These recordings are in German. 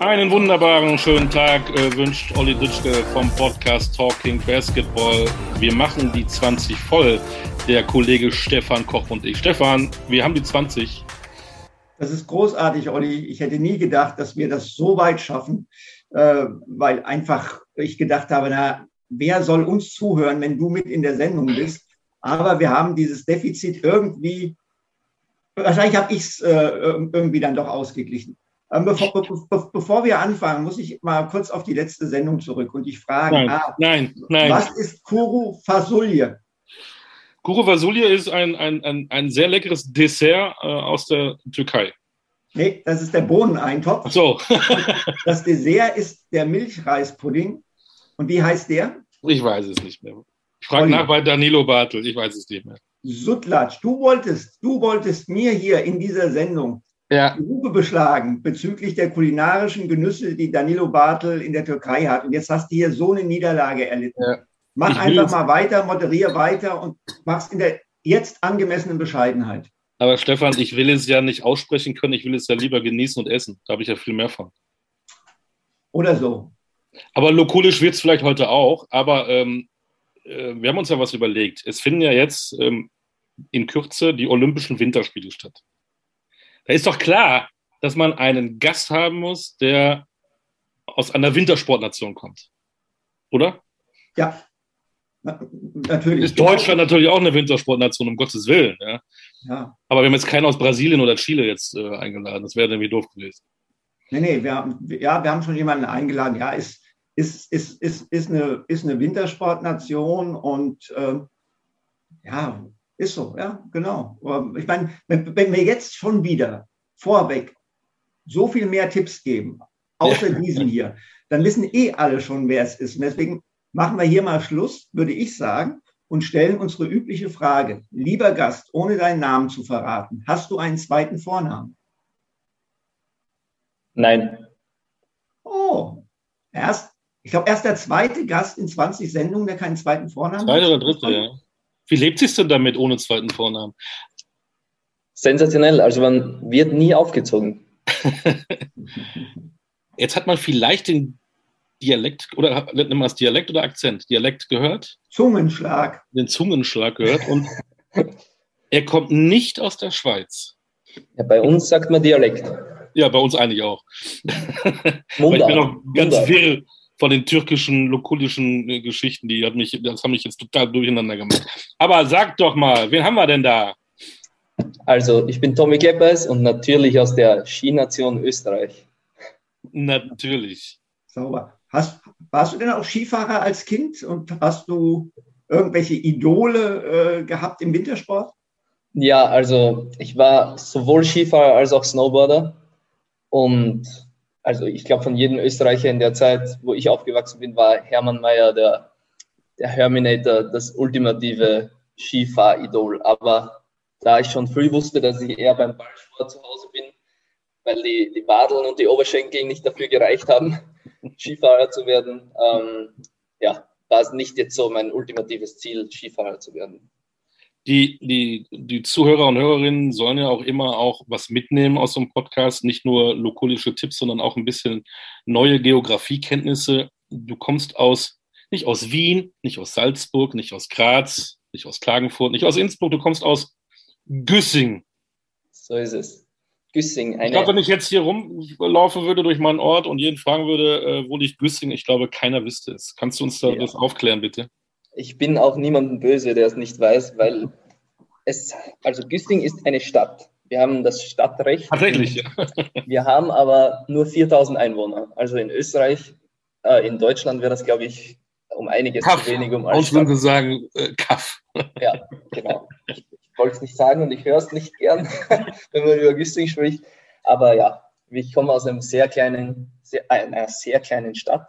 Einen wunderbaren schönen Tag äh, wünscht Olli Ditschke vom Podcast Talking Basketball. Wir machen die 20 voll, der Kollege Stefan Koch und ich. Stefan, wir haben die 20. Das ist großartig, Olli. Ich hätte nie gedacht, dass wir das so weit schaffen, äh, weil einfach ich gedacht habe, na, wer soll uns zuhören, wenn du mit in der Sendung bist? Aber wir haben dieses Defizit irgendwie, wahrscheinlich habe ich es äh, irgendwie dann doch ausgeglichen. Ähm, bevor, be bevor, wir anfangen, muss ich mal kurz auf die letzte Sendung zurück und dich fragen, nein, ah, nein, nein. was ist Kuru Fasulye? Kuru Fasulye ist ein, ein, ein, ein sehr leckeres Dessert äh, aus der Türkei. Nee, das ist der Bohneneintopf. Ach so. das Dessert ist der Milchreispudding. Und wie heißt der? Ich weiß es nicht mehr. Ich frage nach bei Danilo Bartel. Ich weiß es nicht mehr. Sutlatsch, du wolltest, du wolltest mir hier in dieser Sendung ja. die Ruhe beschlagen bezüglich der kulinarischen Genüsse, die Danilo Bartel in der Türkei hat. Und jetzt hast du hier so eine Niederlage erlitten. Ja. Mach ich einfach mal weiter, moderiere weiter und mach's in der jetzt angemessenen Bescheidenheit. Aber Stefan, ich will es ja nicht aussprechen können, ich will es ja lieber genießen und essen. Da habe ich ja viel mehr von. Oder so. Aber lokulisch wird es vielleicht heute auch. Aber ähm, äh, wir haben uns ja was überlegt. Es finden ja jetzt ähm, in Kürze die Olympischen Winterspiele statt. Da ist doch klar, dass man einen Gast haben muss, der aus einer Wintersportnation kommt. Oder? Ja, natürlich. Ist Deutschland natürlich auch eine Wintersportnation, um Gottes Willen. Ja. ja. Aber wir haben jetzt keinen aus Brasilien oder Chile jetzt äh, eingeladen. Das wäre irgendwie doof gewesen. Nee, nee, wir haben, ja, wir haben schon jemanden eingeladen. Ja, ist, ist, ist, ist, ist, eine, ist eine Wintersportnation und äh, ja, ist so, ja, genau. Ich meine, wenn, wenn wir jetzt schon wieder vorweg so viel mehr Tipps geben, außer ja. diesem hier, dann wissen eh alle schon, wer es ist. Und deswegen machen wir hier mal Schluss, würde ich sagen, und stellen unsere übliche Frage. Lieber Gast, ohne deinen Namen zu verraten, hast du einen zweiten Vornamen? Nein. Oh, erst, ich glaube, erst der zweite Gast in 20 Sendungen, der keinen zweiten Vornamen hat. Zweiter oder dritte, ja. Wie lebt sich denn damit ohne zweiten Vornamen? Sensationell, also man wird nie aufgezogen. Jetzt hat man vielleicht den Dialekt, oder nennt man das Dialekt oder Akzent? Dialekt gehört? Zungenschlag. Den Zungenschlag gehört und er kommt nicht aus der Schweiz. Ja, bei uns sagt man Dialekt. Ja, bei uns eigentlich auch. ich bin auch ganz wirr von den türkischen, lokulischen äh, Geschichten, die hat mich, das haben mich jetzt total durcheinander gemacht. Aber sag doch mal, wen haben wir denn da? Also, ich bin Tommy Keppers und natürlich aus der Skination Österreich. Natürlich. Sauber. Hast, warst du denn auch Skifahrer als Kind und hast du irgendwelche Idole äh, gehabt im Wintersport? Ja, also ich war sowohl Skifahrer als auch Snowboarder. Und also ich glaube, von jedem Österreicher in der Zeit, wo ich aufgewachsen bin, war Hermann Mayer der, der Herminator, das ultimative Skifahr-Idol. Aber da ich schon früh wusste, dass ich eher beim Ballsport zu Hause bin, weil die, die Wadeln und die Oberschenkel nicht dafür gereicht haben, Skifahrer zu werden, ähm, ja, war es nicht jetzt so mein ultimatives Ziel, Skifahrer zu werden die, die, die Zuhörer und Hörerinnen sollen ja auch immer auch was mitnehmen aus so einem Podcast, nicht nur lokulische Tipps, sondern auch ein bisschen neue Geografiekenntnisse. Du kommst aus, nicht aus Wien, nicht aus Salzburg, nicht aus Graz, nicht aus Klagenfurt, nicht aus Innsbruck, du kommst aus Güssing. So ist es. Güssing. Eine ich glaube, wenn ich jetzt hier rumlaufen würde durch meinen Ort und jeden fragen würde, äh, wo liegt Güssing, ich glaube, keiner wüsste es. Kannst du uns da ja. das aufklären, bitte? Ich bin auch niemandem böse, der es nicht weiß, weil es, also Güsting ist eine Stadt. Wir haben das Stadtrecht. Tatsächlich, ja. Wir haben aber nur 4000 Einwohner. Also in Österreich, äh, in Deutschland wäre das, glaube ich, um einiges Kaff. zu wenig. Um Uns würden sie sagen, äh, Kaff. Ja, genau. Ich, ich wollte es nicht sagen und ich höre es nicht gern, wenn man über Güsting spricht. Aber ja, ich komme aus einem sehr kleinen, sehr, einer sehr kleinen Stadt,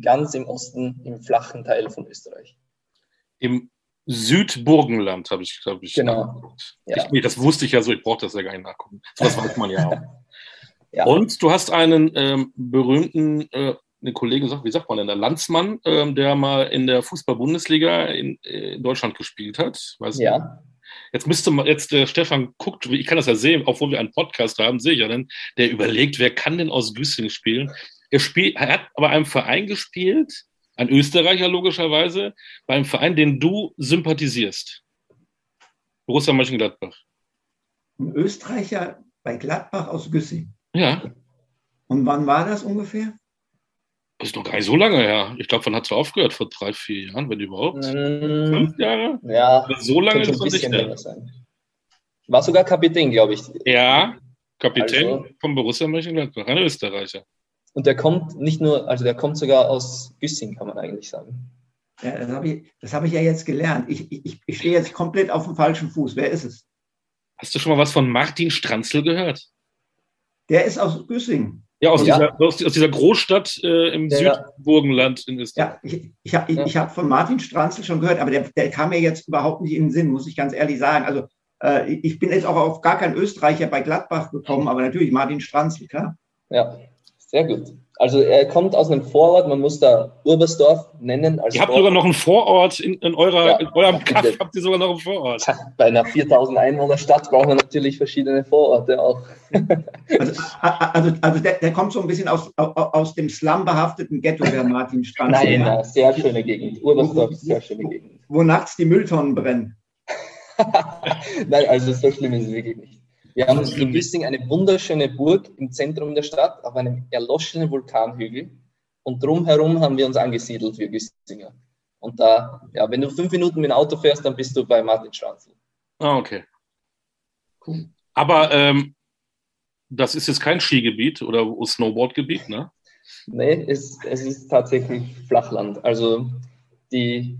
ganz im Osten, im flachen Teil von Österreich im Südburgenland, habe ich, glaube ich. Genau. Ja. Ich, nee, das wusste ich ja so, ich brauchte das ja gar nicht nachgucken. Das weiß man ja auch. ja. Und du hast einen ähm, berühmten äh, einen Kollegen, wie sagt man denn, der Landsmann, ähm, der mal in der Fußball-Bundesliga in, äh, in, Deutschland gespielt hat. Weißt ja. Jetzt müsste man, jetzt der Stefan guckt, ich kann das ja sehen, obwohl wir einen Podcast haben, sehe ich ja dann, der überlegt, wer kann denn aus Güssing spielen? Er, spielt, er hat bei einem Verein gespielt, ein Österreicher logischerweise, bei einem Verein, den du sympathisierst. Borussia Mönchengladbach. Ein Österreicher bei Gladbach aus Güssing. Ja. Und wann war das ungefähr? Das ist noch gar nicht so lange her. Ich glaube, wann hat es aufgehört? Vor drei, vier Jahren, wenn überhaupt. Mm, Fünf Jahre? Ja, so lange ist ein es nicht bisschen her. länger sein. War sogar Kapitän, glaube ich. Ja, Kapitän Also- von Borussia Mönchengladbach, ein Österreicher. Und der kommt nicht nur, also der kommt sogar aus Güssing, kann man eigentlich sagen. Ja, das habe ich, das hab ich ja jetzt gelernt. Ich, ich, ich stehe jetzt komplett auf dem falschen Fuß. Wer ist es? Hast du schon mal was von Martin Stranzl gehört? Der ist aus Güssing. Ja, aus, Ja. Dieser, aus, aus dieser Großstadt äh, im Ja. Südburgenland in Österreich. Ja, ich, ich habe ich, Ja. hab von Martin Stranzl schon gehört, aber der, der kam mir jetzt überhaupt nicht in den Sinn, muss ich ganz ehrlich sagen. Also äh, ich bin jetzt auch auf gar keinen Österreicher bei Gladbach gekommen, aber natürlich Martin Stranzl, klar. Ja, sehr gut. Also er kommt aus einem Vorort, man muss da Urbersdorf nennen. Als Ihr habt Vorort. sogar noch einen Vorort in, in, eurer, Ja. in eurem Kaff, Ja. habt ihr sogar noch einen Vorort. Bei einer 4000 Einwohner Stadt braucht man natürlich verschiedene Vororte auch. Also, also, also der, der kommt so ein bisschen aus, au- aus dem slumbehafteten Ghetto, der Martin Stranzl. Nein, na, sehr schöne Gegend. Urbersdorf ist sehr schöne Gegend. Wo nachts die Mülltonnen brennen. Nein, also so schlimm ist es wirklich nicht. Wir haben in Güssing eine wunderschöne Burg im Zentrum der Stadt auf einem erloschenen Vulkanhügel und drumherum haben wir uns angesiedelt, wir Güssinger. Und da, ja, wenn du fünf Minuten mit dem Auto fährst, dann bist du bei Martin Stranzl. Ah, okay. Cool. Aber ähm, das ist jetzt kein Skigebiet oder Snowboardgebiet, ne? Nee, es, es ist tatsächlich Flachland. Also die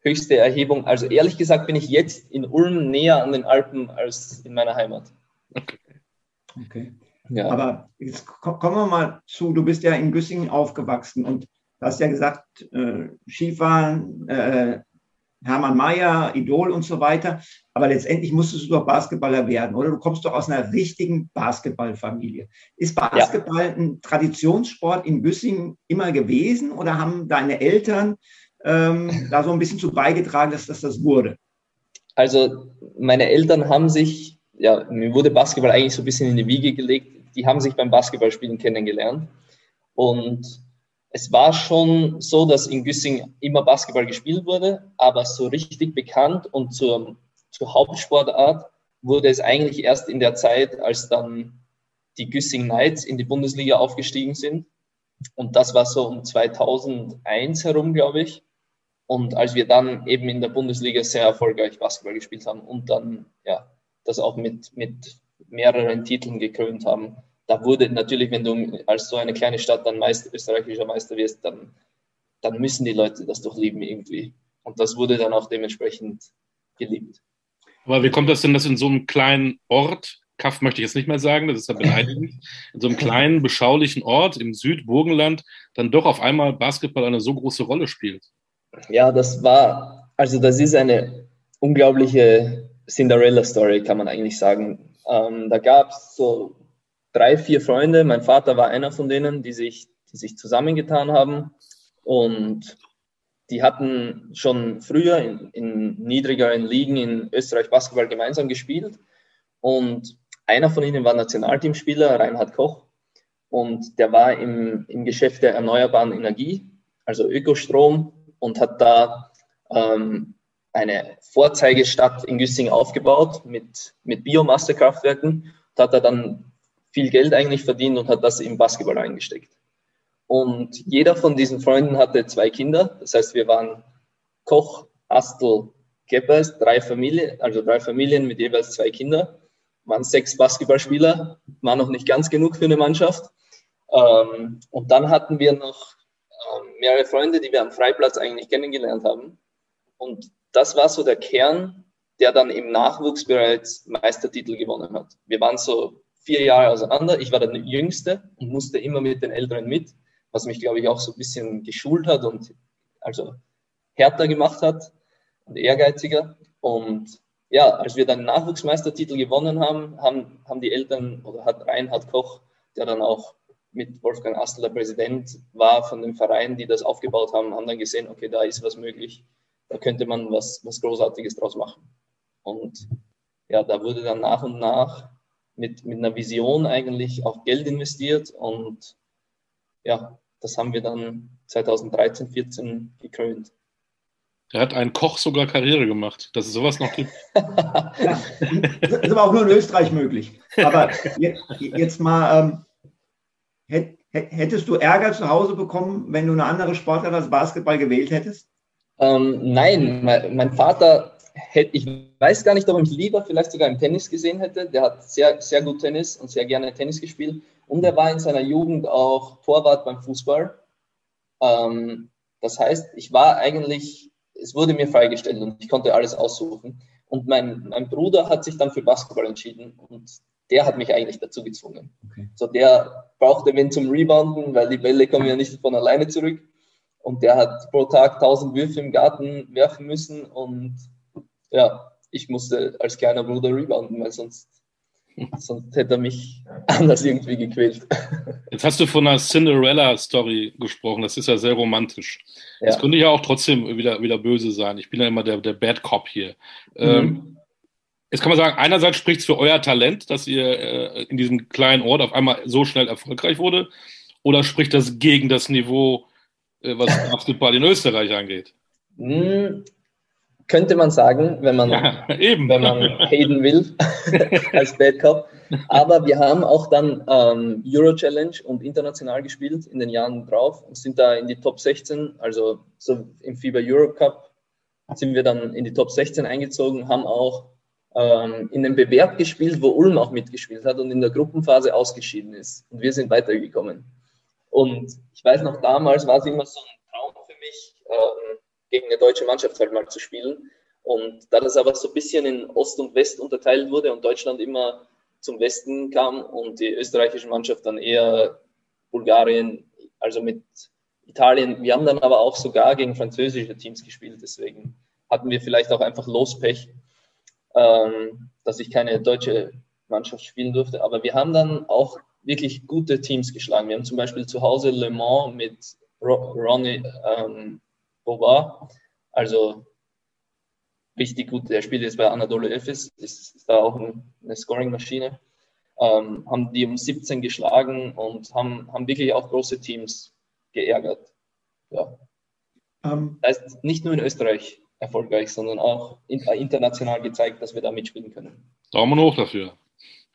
höchste Erhebung, also ehrlich gesagt bin ich jetzt in Ulm näher an den Alpen als in meiner Heimat. Okay. Ja. Aber jetzt ko- kommen wir mal zu, du bist ja in Güssingen aufgewachsen und du hast ja gesagt, äh, Skifahren, äh, Hermann Mayer, Idol und so weiter. Aber letztendlich musstest du doch Basketballer werden, oder? Du kommst doch aus einer richtigen Basketballfamilie. Ist Basketball ein Traditionssport in Güssingen immer gewesen oder haben deine Eltern ähm, da so ein bisschen zu beigetragen, dass, dass das wurde? Also meine Eltern haben sich, ja, mir wurde Basketball eigentlich so ein bisschen in die Wiege gelegt. Die haben sich beim Basketballspielen kennengelernt. Und es war schon so, dass in Güssing immer Basketball gespielt wurde, aber so richtig bekannt und zur, zur Hauptsportart wurde es eigentlich erst in der Zeit, als dann die Güssing Knights in die Bundesliga aufgestiegen sind. Und das war so um 2001 herum, glaube ich. Und als wir dann eben in der Bundesliga sehr erfolgreich Basketball gespielt haben und dann ja das auch mit, mit mehreren Titeln gekrönt haben, da wurde natürlich, wenn du als so eine kleine Stadt dann Meister, österreichischer Meister wirst, dann, dann müssen die Leute das doch lieben irgendwie. Und das wurde dann auch dementsprechend geliebt. Aber wie kommt das denn, dass in so einem kleinen Ort, Kaff möchte ich jetzt nicht mehr sagen, das ist ja beleidigend, in so einem kleinen, beschaulichen Ort im Südburgenland dann doch auf einmal Basketball eine so große Rolle spielt? Ja, das war, also das ist eine unglaubliche Cinderella-Story, kann man eigentlich sagen. Ähm, da gab es so drei, vier Freunde, mein Vater war einer von denen, die sich, die sich zusammengetan haben. Und die hatten schon früher in, in niedrigeren Ligen in Österreich Basketball gemeinsam gespielt. Und einer von ihnen war Nationalteamspieler, Reinhard Koch, und der war im, im Geschäft der erneuerbaren Energie, also Ökostrom, und hat da ähm, eine Vorzeigestadt in Güssing aufgebaut mit, mit Biomassekraftwerken und hat da dann viel Geld eigentlich verdient und hat das im Basketball eingesteckt. Und jeder von diesen Freunden hatte zwei Kinder. Das heißt, wir waren Koch, Astel, Geppers, drei Familien, also drei Familien mit jeweils zwei Kindern, waren sechs Basketballspieler, war noch nicht ganz genug für eine Mannschaft. Ähm, und dann hatten wir noch ähm, mehrere Freunde, die wir am Freiplatz eigentlich kennengelernt haben. Und das war so der Kern, der dann im Nachwuchs bereits Meistertitel gewonnen hat. Wir waren so vier Jahre auseinander. Ich war der Jüngste und musste immer mit den Älteren mit, was mich, glaube ich, auch so ein bisschen geschult hat und also härter gemacht hat und ehrgeiziger. Und ja, als wir dann Nachwuchsmeistertitel gewonnen haben, haben, haben die Eltern oder hat Reinhard Koch, der dann auch mit Wolfgang Astel der Präsident war von dem Verein, die das aufgebaut haben, haben dann gesehen, okay, da ist was möglich, da könnte man was, was Großartiges draus machen. Und ja, da wurde dann nach und nach mit, mit einer Vision eigentlich auch Geld investiert und ja, das haben wir dann 2013, 14 gekrönt. Er hat einen Koch sogar Karriere gemacht, dass es sowas noch gibt. ja, das ist aber auch nur in Österreich möglich. Aber jetzt, jetzt mal, ähm, hättest du Ärger zu Hause bekommen, wenn du eine andere Sportart als Basketball gewählt hättest? Ähm, nein, mein, Vater hätte, ich weiß gar nicht, ob ich lieber vielleicht sogar im Tennis gesehen hätte. Der hat sehr, sehr gut Tennis und sehr gerne Tennis gespielt. Und er war in seiner Jugend auch Torwart beim Fußball. Ähm, das heißt, ich war eigentlich, es wurde mir freigestellt und ich konnte alles aussuchen. Und mein, mein Bruder hat sich dann für Basketball entschieden und der hat mich eigentlich dazu gezwungen. Okay. So, der brauchte wen zum Rebounden, weil die Bälle kommen ja nicht von alleine zurück. Und der hat pro Tag 1000 Würfe im Garten werfen müssen und ja, ich musste als kleiner Bruder rebounden, weil sonst, sonst hätte er mich anders irgendwie gequält. Jetzt hast du von einer Cinderella-Story gesprochen, das ist ja sehr romantisch. Ja. Das könnte ja auch trotzdem wieder, wieder böse sein. Ich bin ja immer der, der Bad Cop hier. Mhm. Ähm, jetzt kann man sagen, einerseits spricht es für euer Talent, dass ihr äh, in diesem kleinen Ort auf einmal so schnell erfolgreich wurde, oder spricht das gegen das Niveau, was Basketball in Österreich angeht? Hm, könnte man sagen, wenn man, ja, wenn man Hayden will, als Bad Cop. Aber wir haben auch dann ähm, Euro Challenge und international gespielt in den Jahren drauf und sind da in die Top 16, also so im FIBA Europe Cup sind wir dann in die Top 16 eingezogen, haben auch ähm, in dem Bewerb gespielt, wo Ulm auch mitgespielt hat und in der Gruppenphase ausgeschieden ist. Und wir sind weitergekommen. Und ich weiß noch, damals war es immer so ein Traum für mich, ähm, gegen eine deutsche Mannschaft halt mal zu spielen. Und da das aber so ein bisschen in Ost und West unterteilt wurde und Deutschland immer zum Westen kam und die österreichische Mannschaft dann eher Bulgarien, also mit Italien. Wir haben dann aber auch sogar gegen französische Teams gespielt, deswegen hatten wir vielleicht auch einfach Lospech, ähm, dass ich keine deutsche Mannschaft spielen durfte. Aber wir haben dann auch wirklich gute Teams geschlagen. Wir haben zum Beispiel zu Hause Le Mans mit Ronnie ähm, Boba, also richtig gut. Der spielt jetzt bei Anadolu Efes, ist, ist da auch eine Scoring-Maschine. Ähm, haben die um 17 geschlagen und haben, haben wirklich auch große Teams geärgert. Ja. Um, ähm. das heißt, nicht nur in Österreich erfolgreich, sondern auch international gezeigt, dass wir da mitspielen können. Daumen hoch dafür.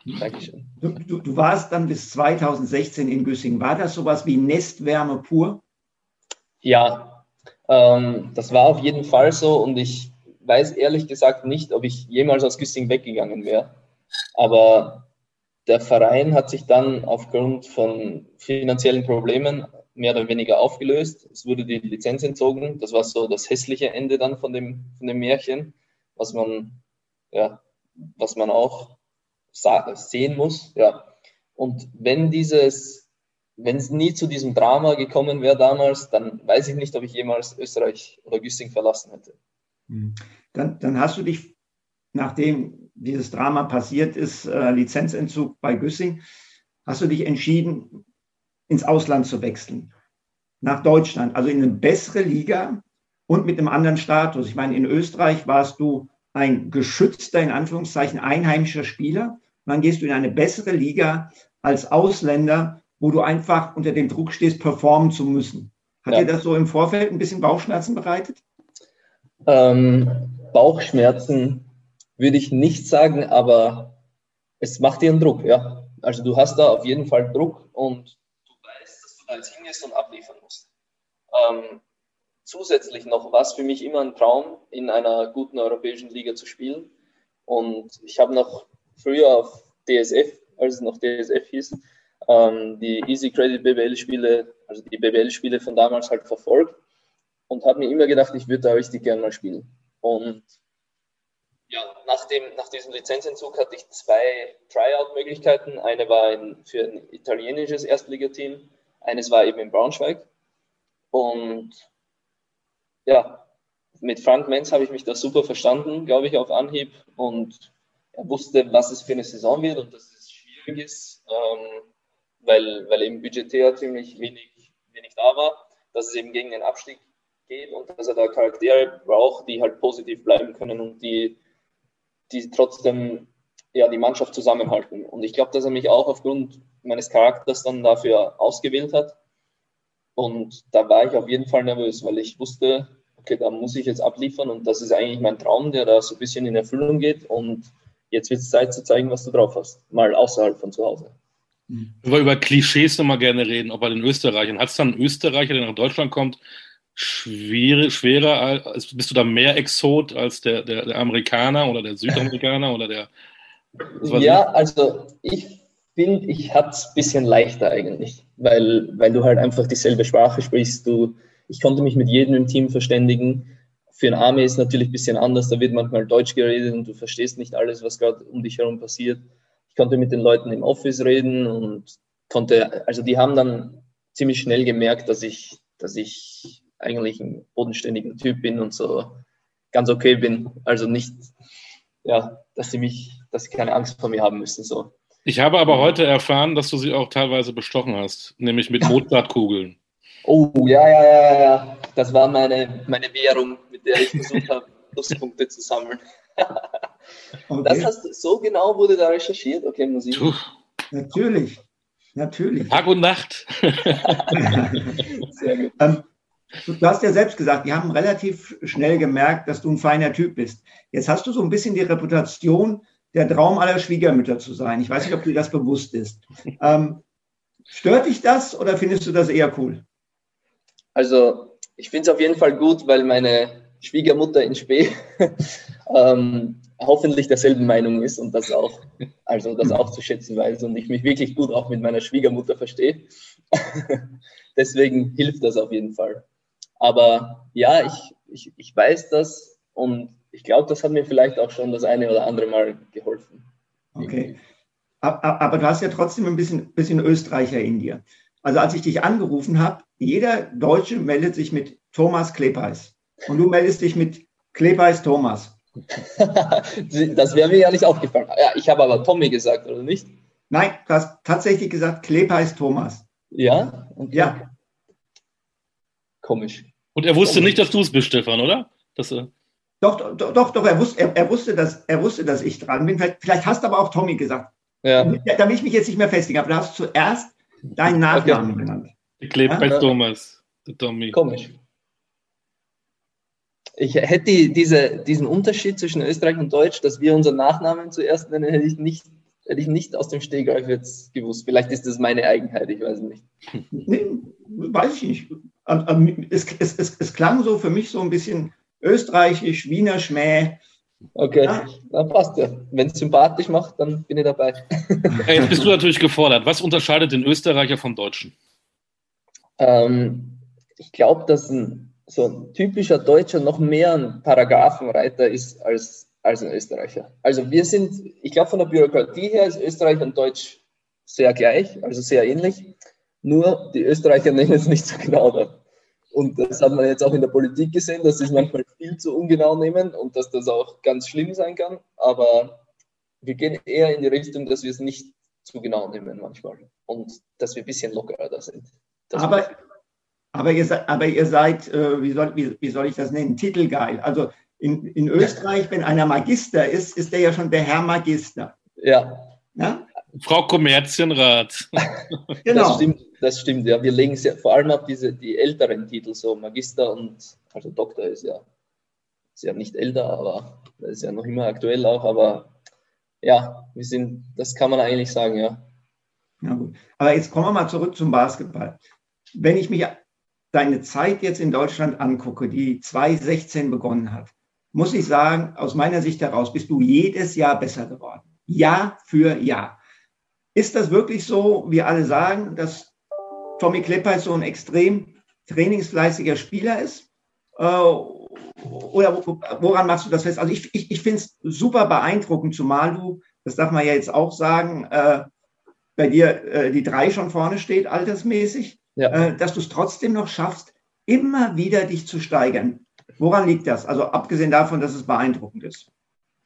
Dankeschön. Du, du, du warst dann bis 2016 in Güssing. War das sowas wie Nestwärme pur? Ja, ähm, das war auf jeden Fall so und ich weiß ehrlich gesagt nicht, ob ich jemals aus Güssing weggegangen wäre. Aber der Verein hat sich dann aufgrund von finanziellen Problemen mehr oder weniger aufgelöst. Es wurde die Lizenz entzogen. Das war so das hässliche Ende dann von dem, von dem Märchen, was man, ja, was man auch sehen muss. Ja. Und wenn dieses, wenn es nie zu diesem Drama gekommen wäre damals, dann weiß ich nicht, ob ich jemals Österreich oder Güssing verlassen hätte. Hm. Dann, dann hast du dich, nachdem dieses Drama passiert ist, äh, Lizenzentzug bei Güssing, hast du dich entschieden, ins Ausland zu wechseln, nach Deutschland, also in eine bessere Liga und mit einem anderen Status. Ich meine, in Österreich warst du ein geschützter, in Anführungszeichen, einheimischer Spieler. Und dann gehst du in eine bessere Liga als Ausländer, wo du einfach unter dem Druck stehst, performen zu müssen. Hat ja. dir das so im Vorfeld ein bisschen Bauchschmerzen bereitet? Ähm, Bauchschmerzen würde ich nicht sagen, aber es macht dir einen Druck, ja. Also du hast da auf jeden Fall Druck und du weißt, dass du da jetzt hingehst und abliefern musst. Ähm, zusätzlich noch war es für mich immer ein Traum, in einer guten europäischen Liga zu spielen. Und ich habe noch früher auf DSF, als es noch DSF hieß, ähm, die Easy Credit BBL-Spiele, also die BBL-Spiele von damals halt verfolgt und habe mir immer gedacht, ich würde da richtig gerne mal spielen. Und ja, nach, dem, nach diesem Lizenzentzug hatte ich zwei Tryout-Möglichkeiten. Eine war in, für ein italienisches Erstligateam, eines war eben in Braunschweig. Und ja, mit Frank Menz habe ich mich da super verstanden, glaube ich, auf Anhieb. Und er wusste, was es für eine Saison wird und dass es schwierig ist, ähm, weil, weil eben budgetär ziemlich wenig, wenig da war, dass es eben gegen den Abstieg geht und dass er da Charaktere braucht, die halt positiv bleiben können und die, die trotzdem ja, die Mannschaft zusammenhalten. Und ich glaube, dass er mich auch aufgrund meines Charakters dann dafür ausgewählt hat. Und da war ich auf jeden Fall nervös, weil ich wusste, okay, da muss ich jetzt abliefern und das ist eigentlich mein Traum, der da so ein bisschen in Erfüllung geht. Und jetzt wird es Zeit zu zeigen, was du drauf hast, mal außerhalb von zu Hause. Wir über Klischees nochmal gerne reden, auch bei den Österreichern. Hat es dann einen Österreicher, der nach Deutschland kommt, schwere, schwerer, als, bist du da mehr Exot als der, der, der Amerikaner oder der Südamerikaner oder der. Ja, also ich finde, ich hatte es ein bisschen leichter eigentlich, weil, weil du halt einfach dieselbe Sprache sprichst. Du, ich konnte mich mit jedem im Team verständigen. Für ein Army ist es natürlich ein bisschen anders, da wird manchmal Deutsch geredet und du verstehst nicht alles, was gerade um dich herum passiert. Ich konnte mit den Leuten im Office reden und konnte, also die haben dann ziemlich schnell gemerkt, dass ich, dass ich eigentlich ein bodenständiger Typ bin und so ganz okay bin. Also nicht, ja, dass sie mich, dass sie keine Angst vor mir haben müssen. So. Ich habe aber heute erfahren, dass du sie auch teilweise bestochen hast, nämlich mit Mozartkugeln. Oh, ja, ja, ja, ja. Das war meine, meine Währung, mit der ich versucht habe, Pluspunkte zu sammeln. okay. Das hast so genau wurde da recherchiert? Okay, Musik. Puh. Natürlich, natürlich. Tag und Nacht. Sehr gut. Ähm, Du hast ja selbst gesagt, die haben relativ schnell gemerkt, dass du ein feiner Typ bist. Jetzt hast du so ein bisschen die Reputation, der Traum aller Schwiegermütter zu sein. Ich weiß nicht, ob dir das bewusst ist. Ähm, stört dich das oder findest du das eher cool? Also, ich finde es auf jeden Fall gut, weil meine Schwiegermutter in Spee ähm, hoffentlich derselben Meinung ist und das auch, also das auch zu schätzen weiß und ich mich wirklich gut auch mit meiner Schwiegermutter verstehe. Deswegen hilft das auf jeden Fall. Aber ja, ich, ich, ich weiß das und ich glaube, das hat mir vielleicht auch schon das eine oder andere Mal geholfen. Okay. Aber du hast ja trotzdem ein bisschen, bisschen Österreicher in dir. Also als ich dich angerufen habe, jeder Deutsche meldet sich mit Thomas Klepeis. Und du meldest dich mit Klepeis Thomas. das wäre mir ja nicht aufgefallen. Ja, ich habe aber Tommy gesagt, oder nicht? Nein, du hast tatsächlich gesagt Klepeis Thomas. Ja? Okay. Ja. Komisch. Und er wusste nicht, dass du es bist, Stefan, oder? Das, äh doch, doch, doch, doch, er wusste, er, er, wusste, dass, er wusste, dass ich dran bin. Vielleicht, vielleicht hast du aber auch Tommy gesagt. Ja. Damit ich mich jetzt nicht mehr festlege, aber du hast zuerst deinen Nachnamen okay. genannt. Ich lebe ja? bei Thomas, der Tommy. Komisch. Ich hätte diese, diesen Unterschied zwischen Österreich und Deutsch, dass wir unseren Nachnamen zuerst nennen, hätte ich nicht, hätte ich nicht aus dem Stegreif jetzt gewusst. Vielleicht ist das meine Eigenheit, ich weiß nicht. Nee, weiß ich nicht. Es, es, es, es klang so für mich so ein bisschen österreichisch, Wiener Schmäh. Okay, ja. dann passt ja. Wenn es sympathisch macht, dann bin ich dabei. Jetzt bist du natürlich gefordert. Was unterscheidet den Österreicher vom Deutschen? Ähm, ich glaube, dass ein, so ein typischer Deutscher noch mehr ein Paragraphenreiter ist als, als ein Österreicher. Also wir sind, ich glaube, von der Bürokratie her ist Österreich und Deutsch sehr gleich, also sehr ähnlich. Nur die Österreicher nehmen es nicht so genau da. Und das hat man jetzt auch in der Politik gesehen, dass sie es manchmal viel zu ungenau nehmen und dass das auch ganz schlimm sein kann. Aber wir gehen eher in die Richtung, dass wir es nicht zu genau nehmen manchmal und dass wir ein bisschen lockerer da sind. aber, aber, ihr, seid, aber ihr seid, äh, wie, soll, wie, wie soll ich das nennen, titelgeil. Also in, in Österreich, wenn einer Magister ist, ist der ja schon der Herr Magister. Ja. ja? Frau Kommerzienrat. genau. Das stimmt, das stimmt, ja. Wir legen sehr, vor allem auf diese, die älteren Titel, so Magister und, also Doktor ist ja, ist ja nicht älter, aber das ist ja noch immer aktuell auch, aber ja, wir sind, das kann man eigentlich sagen, ja. Ja, gut. Aber jetzt kommen wir mal zurück zum Basketball. Wenn ich mich deine Zeit jetzt in Deutschland angucke, die 2016 begonnen hat, muss ich sagen, aus meiner Sicht heraus bist du jedes Jahr besser geworden. Jahr für Jahr. Ist das wirklich so, wie alle sagen, dass Tommy Klepper so ein extrem trainingsfleißiger Spieler ist? Äh, oder woran machst du das fest? Also ich, ich, ich finde es super beeindruckend, zumal du, das darf man ja jetzt auch sagen, äh, bei dir äh, die drei schon vorne steht, altersmäßig, ja. äh, dass du es trotzdem noch schaffst, immer wieder dich zu steigern. Woran liegt das? Also abgesehen davon, dass es beeindruckend ist.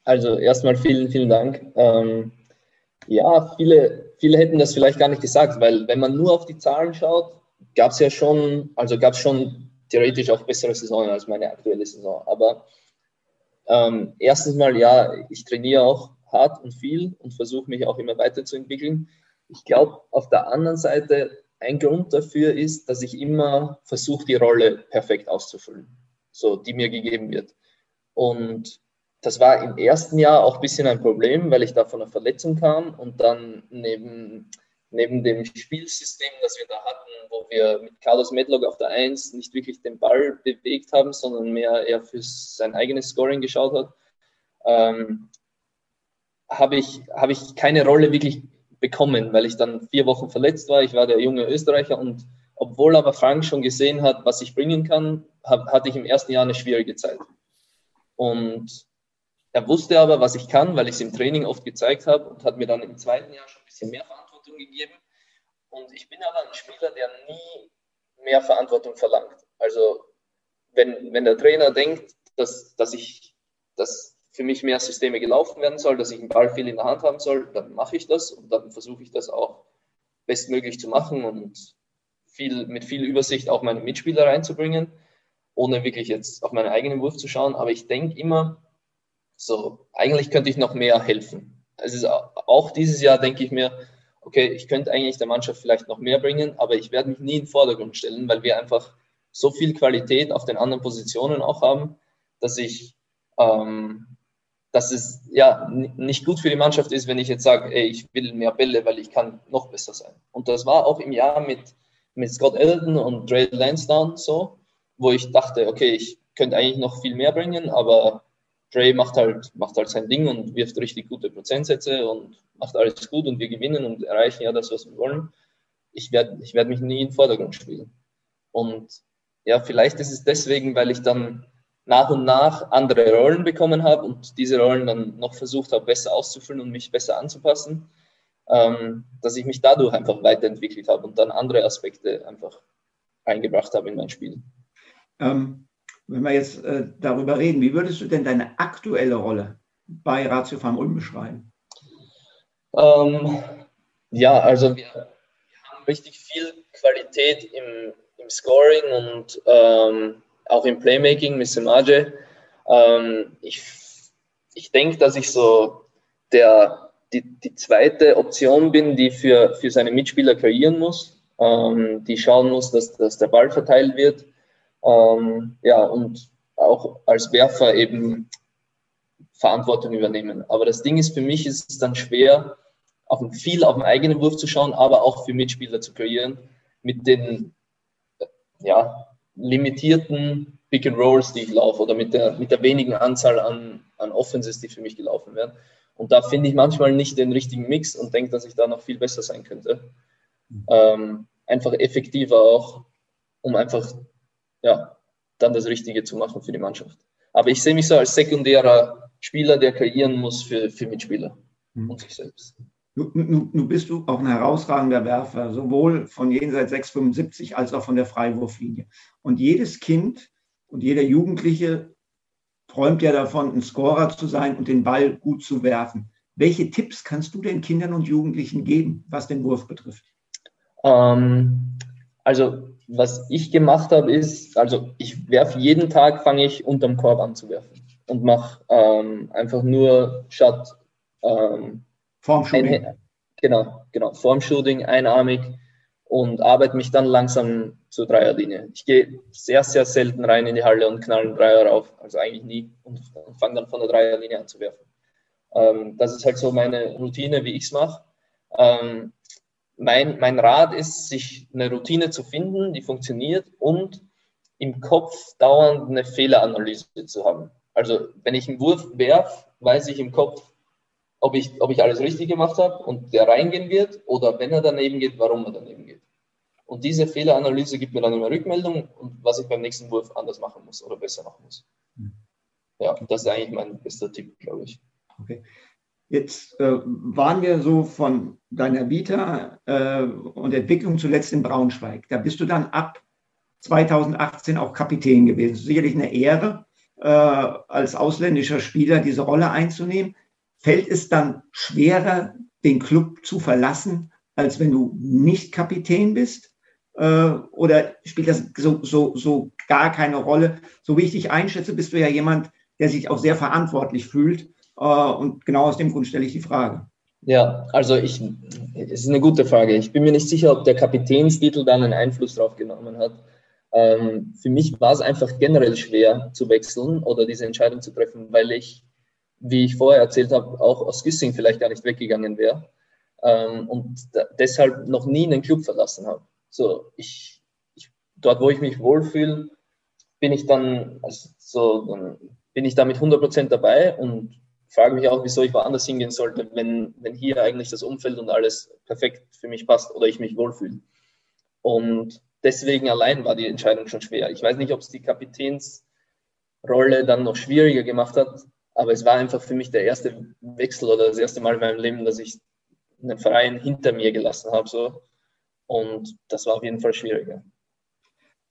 Also erstmal vielen, vielen Dank. Ähm, ja, viele, viele hätten das vielleicht gar nicht gesagt, weil wenn man nur auf die Zahlen schaut, gab es ja schon, also gab es schon theoretisch auch bessere Saisonen als meine aktuelle Saison. Aber Ähm, erstens mal, ja, ich trainiere auch hart und viel und versuche mich auch immer weiterzuentwickeln. Ich glaube, auf der anderen Seite, ein Grund dafür ist, dass ich immer versuche, die Rolle perfekt auszufüllen, so die mir gegeben wird. Und das war im ersten Jahr auch ein bisschen ein Problem, weil ich da von einer Verletzung kam und dann neben, neben dem Spielsystem, das wir da hatten, wo wir mit Carlos Medlock auf der Eins nicht wirklich den Ball bewegt haben, sondern mehr eher für sein eigenes Scoring geschaut hat, ähm, habe ich, hab ich keine Rolle wirklich bekommen, weil ich dann vier Wochen verletzt war. Ich war der junge Österreicher und obwohl aber Frank schon gesehen hat, was ich bringen kann, hab, hatte ich im ersten Jahr eine schwierige Zeit. Und er wusste aber, was ich kann, weil ich es im Training oft gezeigt habe und hat mir dann im zweiten Jahr schon ein bisschen mehr Verantwortung gegeben. Und ich bin aber ein Spieler, der nie mehr Verantwortung verlangt. Also wenn, wenn der Trainer denkt, dass, dass ich, dass für mich mehr Systeme gelaufen werden soll, dass ich den Ball viel in der Hand haben soll, dann mache ich das und dann versuche ich das auch bestmöglich zu machen und viel, mit viel Übersicht auch meine Mitspieler reinzubringen, ohne wirklich jetzt auf meinen eigenen Wurf zu schauen. Aber ich denke immer, so, eigentlich könnte ich noch mehr helfen. Also auch dieses Jahr denke ich mir, okay, ich könnte eigentlich der Mannschaft vielleicht noch mehr bringen, aber ich werde mich nie in den Vordergrund stellen, weil wir einfach so viel Qualität auf den anderen Positionen auch haben, dass ich, ähm, dass es ja nicht gut für die Mannschaft ist, wenn ich jetzt sage, ey, ich will mehr Bälle, weil ich kann noch besser sein. Und das war auch im Jahr mit, mit Scott Elton und Dre Lansdowne so, wo ich dachte, okay, ich könnte eigentlich noch viel mehr bringen, aber Dre macht halt, macht halt sein Ding und wirft richtig gute Prozentsätze und macht alles gut und wir gewinnen und erreichen ja das, was wir wollen. Ich werde ich werd mich nie in den Vordergrund spielen. Und ja, vielleicht ist es deswegen, weil ich dann nach und nach andere Rollen bekommen habe und diese Rollen dann noch versucht habe, besser auszufüllen und mich besser anzupassen, ähm, dass ich mich dadurch einfach weiterentwickelt habe und dann andere Aspekte einfach eingebracht habe in mein Spiel. Ähm, wenn wir jetzt äh, darüber reden, wie würdest du denn deine aktuelle Rolle bei Ratio Farm Ulm beschreiben? Ähm, ja, also wir, haben richtig viel Qualität im, im Scoring und ähm, auch im Playmaking mit Semaje. Ähm, ich ich denke, dass ich so der, die, die zweite Option bin, die für, für seine Mitspieler kreieren muss, ähm, die schauen muss, dass, dass der Ball verteilt wird ähm, ja, und auch als Werfer eben Verantwortung übernehmen. Aber das Ding ist, für mich ist es dann schwer, auf viel auf den eigenen Wurf zu schauen, aber auch für Mitspieler zu kreieren mit den ja, limitierten Pick and Rolls, die ich laufe oder mit der, mit der wenigen Anzahl an, an Offenses, die für mich gelaufen werden. Und da finde ich manchmal nicht den richtigen Mix und denke, dass ich da noch viel besser sein könnte. Mhm. Ähm, einfach effektiver auch, um einfach ja, dann das Richtige zu machen für die Mannschaft. Aber ich sehe mich so als sekundärer Spieler, der kreieren muss für, für Mitspieler mhm. und sich selbst. Nun, nun bist du auch ein herausragender Werfer, sowohl von jenseits 6,75 als auch von der Freiwurflinie. Und jedes Kind und jeder Jugendliche träumt ja davon, ein Scorer zu sein und den Ball gut zu werfen. Welche Tipps kannst du den Kindern und Jugendlichen geben, was den Wurf betrifft? Ähm, also was ich gemacht habe, ist, also ich werfe jeden Tag, fange ich unterm Korb an zu werfen und mache ähm, einfach nur Shot. Ähm, Vorm Shooting. Ein, genau, genau, vorm Shooting, einarmig und arbeite mich dann langsam zur Dreierlinie. Ich gehe sehr, sehr selten rein in die Halle und knall einen Dreier rauf, also eigentlich nie und, und fange dann von der Dreierlinie an zu werfen. Ähm, das ist halt so meine Routine, wie ich es mache. Ähm, mein, mein Rat ist, sich eine Routine zu finden, die funktioniert und im Kopf dauernd eine Fehleranalyse zu haben. Also wenn ich einen Wurf werf, weiß ich im Kopf, ob ich, ob ich alles richtig gemacht habe und der reingehen wird oder wenn er daneben geht, warum er daneben geht. Und diese Fehleranalyse gibt mir dann immer Rückmeldung und was ich beim nächsten Wurf anders machen muss oder besser machen muss. Hm. Ja, das ist eigentlich mein bester Tipp, glaube ich. Okay. Jetzt äh, waren wir so von deiner Vita äh, und Entwicklung zuletzt in Braunschweig. Da bist du dann ab 2018 auch Kapitän gewesen. Sicherlich eine Ehre, äh, als ausländischer Spieler diese Rolle einzunehmen. Fällt es dann schwerer, den Club zu verlassen, als wenn du nicht Kapitän bist? Äh, oder spielt das so, so, so gar keine Rolle? So wie ich dich einschätze, bist du ja jemand, der sich auch sehr verantwortlich fühlt. Äh, und genau aus dem Grund stelle ich die Frage. Ja, also ich, es ist eine gute Frage. Ich bin mir nicht sicher, ob der Kapitänstitel dann einen Einfluss drauf genommen hat. Ähm, für mich war es einfach generell schwer zu wechseln oder diese Entscheidung zu treffen, weil ich, wie ich vorher erzählt habe, auch aus Gissing vielleicht gar nicht weggegangen wäre ähm, und deshalb noch nie einen Club verlassen habe. So, ich, ich, dort, wo ich mich wohlfühle, bin ich dann, also so, dann bin ich da mit 100% dabei und frage mich auch, wieso ich woanders hingehen sollte, wenn, wenn hier eigentlich das Umfeld und alles perfekt für mich passt oder ich mich wohlfühle. Und deswegen allein war die Entscheidung schon schwer. Ich weiß nicht, ob es die Kapitänsrolle dann noch schwieriger gemacht hat, aber es war einfach für mich der erste Wechsel oder das erste Mal in meinem Leben, dass ich einen Verein hinter mir gelassen habe. So. Und das war auf jeden Fall schwieriger.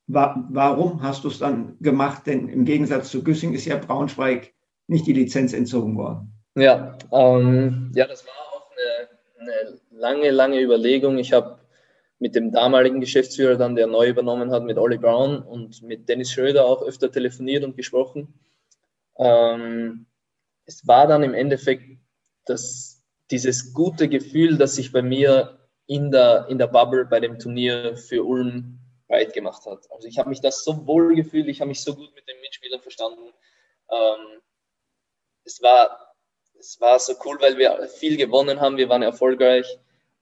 Warum hast du es dann gemacht? Denn im Gegensatz zu Güssing ist ja Braunschweig nicht die Lizenz entzogen worden. Ja, ähm, ja das war auch eine, eine lange, lange Überlegung. Ich habe mit dem damaligen Geschäftsführer dann, der neu übernommen hat, mit Olli Brown und mit Dennis Schröder auch öfter telefoniert und gesprochen. Ähm, es war dann im Endeffekt das, dieses gute Gefühl, das sich bei mir in der, in der Bubble bei dem Turnier für Ulm breit gemacht hat. Also ich habe mich das so wohl gefühlt, ich habe mich so gut mit den Mitspielern verstanden. Ähm, es, war, es war so cool, weil wir viel gewonnen haben, wir waren erfolgreich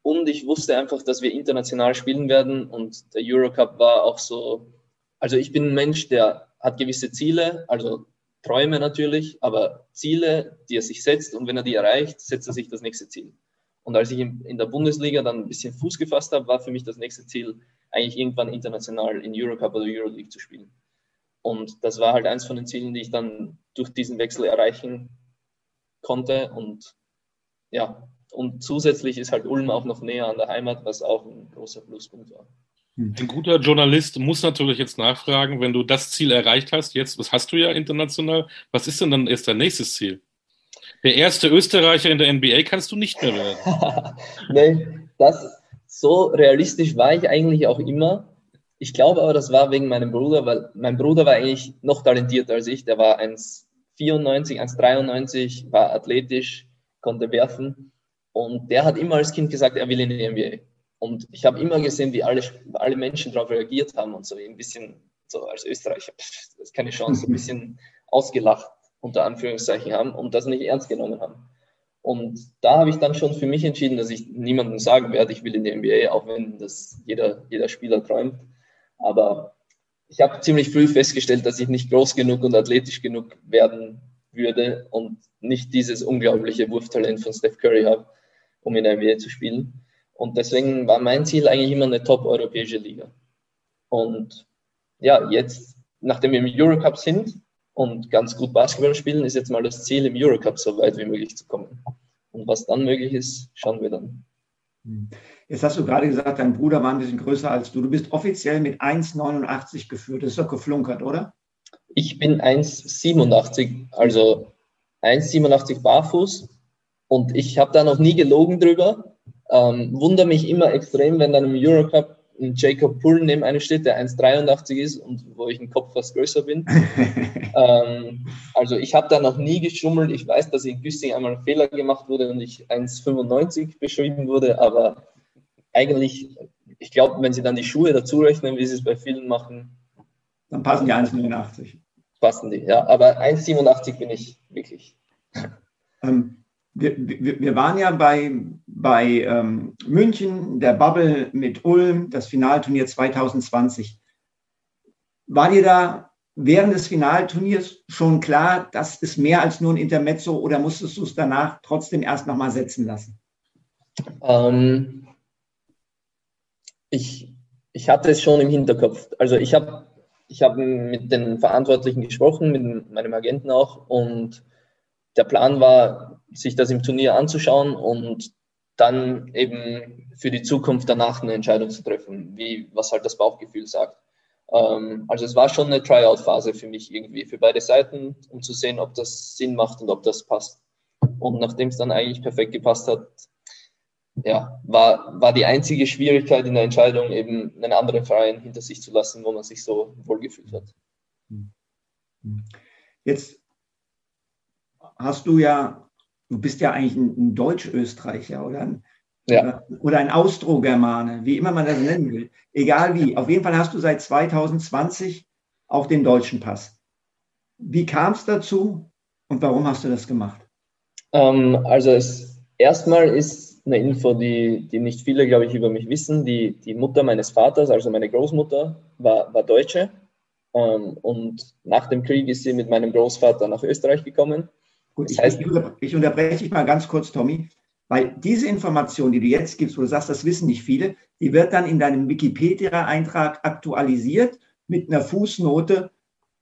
und ich wusste einfach, dass wir international spielen werden und der Eurocup war auch so, also ich bin ein Mensch, der hat gewisse Ziele, also Träume natürlich, aber Ziele, die er sich setzt und wenn er die erreicht, setzt er sich das nächste Ziel. Und als ich in der Bundesliga dann ein bisschen Fuß gefasst habe, war für mich das nächste Ziel, eigentlich irgendwann international in Eurocup oder Euroleague zu spielen. Und das war halt eins von den Zielen, die ich dann durch diesen Wechsel erreichen konnte. Und ja, und zusätzlich ist halt Ulm auch noch näher an der Heimat, was auch ein großer Pluspunkt war. Hm. Ein guter Journalist muss natürlich jetzt nachfragen, wenn du das Ziel erreicht hast, jetzt, das hast du ja international, was ist denn dann erst dein nächstes Ziel? Der erste Österreicher in der NBA kannst du nicht mehr werden. nee, das, so realistisch war ich eigentlich auch immer. Ich glaube aber, das war wegen meinem Bruder, weil mein Bruder war eigentlich noch talentierter als ich. Der war 1,94, 1,93, war athletisch, konnte werfen. Und der hat immer als Kind gesagt, er will in die NBA. Und ich habe immer gesehen, wie alle, alle Menschen darauf reagiert haben und so ein bisschen, so als Österreicher, das ist keine Chance, ein bisschen ausgelacht, unter Anführungszeichen haben und das nicht ernst genommen haben. Und da habe ich dann schon für mich entschieden, dass ich niemandem sagen werde, ich will in die NBA, auch wenn das jeder, jeder Spieler träumt. Aber ich habe ziemlich früh festgestellt, dass ich nicht groß genug und athletisch genug werden würde und nicht dieses unglaubliche Wurftalent von Steph Curry habe, um in der NBA zu spielen. Und deswegen war mein Ziel eigentlich immer eine top-europäische Liga. Und ja, jetzt, nachdem wir im Eurocup sind und ganz gut Basketball spielen, ist jetzt mal das Ziel, im Eurocup so weit wie möglich zu kommen. Und was dann möglich ist, schauen wir dann. Jetzt hast du gerade gesagt, dein Bruder war ein bisschen größer als du. Du bist offiziell mit 1,89 geführt. Das ist doch geflunkert, oder? Ich bin 1,87, also 1,87 barfuß. Und ich habe da noch nie gelogen drüber. Ähm, wundere mich immer extrem, wenn dann im Eurocup ein Jacob Pullen neben einem steht, der 1,83 ist und wo ich einen Kopf fast größer bin. ähm, also ich habe da noch nie geschummelt. Ich weiß, dass in Güssing einmal ein Fehler gemacht wurde und ich 1,95 beschrieben wurde, aber eigentlich, ich glaube, wenn Sie dann die Schuhe dazu rechnen, wie Sie es bei vielen machen, dann passen die 1,85. Passen die, ja. Aber 1,87 bin ich wirklich. Ähm, wir, wir, wir, waren ja bei, bei ähm, München, der Bubble mit Ulm, das Finalturnier 2020. War dir da während des Finalturniers schon klar, das ist mehr als nur ein Intermezzo oder musstest du es danach trotzdem erst nochmal setzen lassen? Ähm, ich, ich hatte es schon im Hinterkopf. Also ich habe ich hab mit den Verantwortlichen gesprochen, mit meinem Agenten auch und der Plan war, sich das im Turnier anzuschauen und dann eben für die Zukunft danach eine Entscheidung zu treffen, wie was halt das Bauchgefühl sagt. Ähm, also es war schon eine Tryout-Phase für mich irgendwie, für beide Seiten, um zu sehen, ob das Sinn macht und ob das passt. Und nachdem es dann eigentlich perfekt gepasst hat, ja, war, war die einzige Schwierigkeit in der Entscheidung, eben einen anderen Verein hinter sich zu lassen, wo man sich so wohlgefühlt hat. Jetzt hast du ja, du bist ja eigentlich ein, ein Deutsch-Österreicher oder ein, ja. oder ein Austro-Germane, wie immer man das nennen will. Egal wie. Auf jeden Fall hast du seit 2020 auch den deutschen Pass. Wie kam es dazu und warum hast du das gemacht? Ähm, also es, erstmal ist eine Info, die, die nicht viele, glaube ich, über mich wissen. Die, die Mutter meines Vaters, also meine Großmutter, war, war Deutsche. Ähm, und nach dem Krieg ist sie mit meinem Großvater nach Österreich gekommen. Gut, das heißt, ich, ich unterbreche dich mal ganz kurz, Tommy, weil diese Information, die du jetzt gibst, wo du sagst, das wissen nicht viele, die wird dann in deinem Wikipedia-Eintrag aktualisiert mit einer Fußnote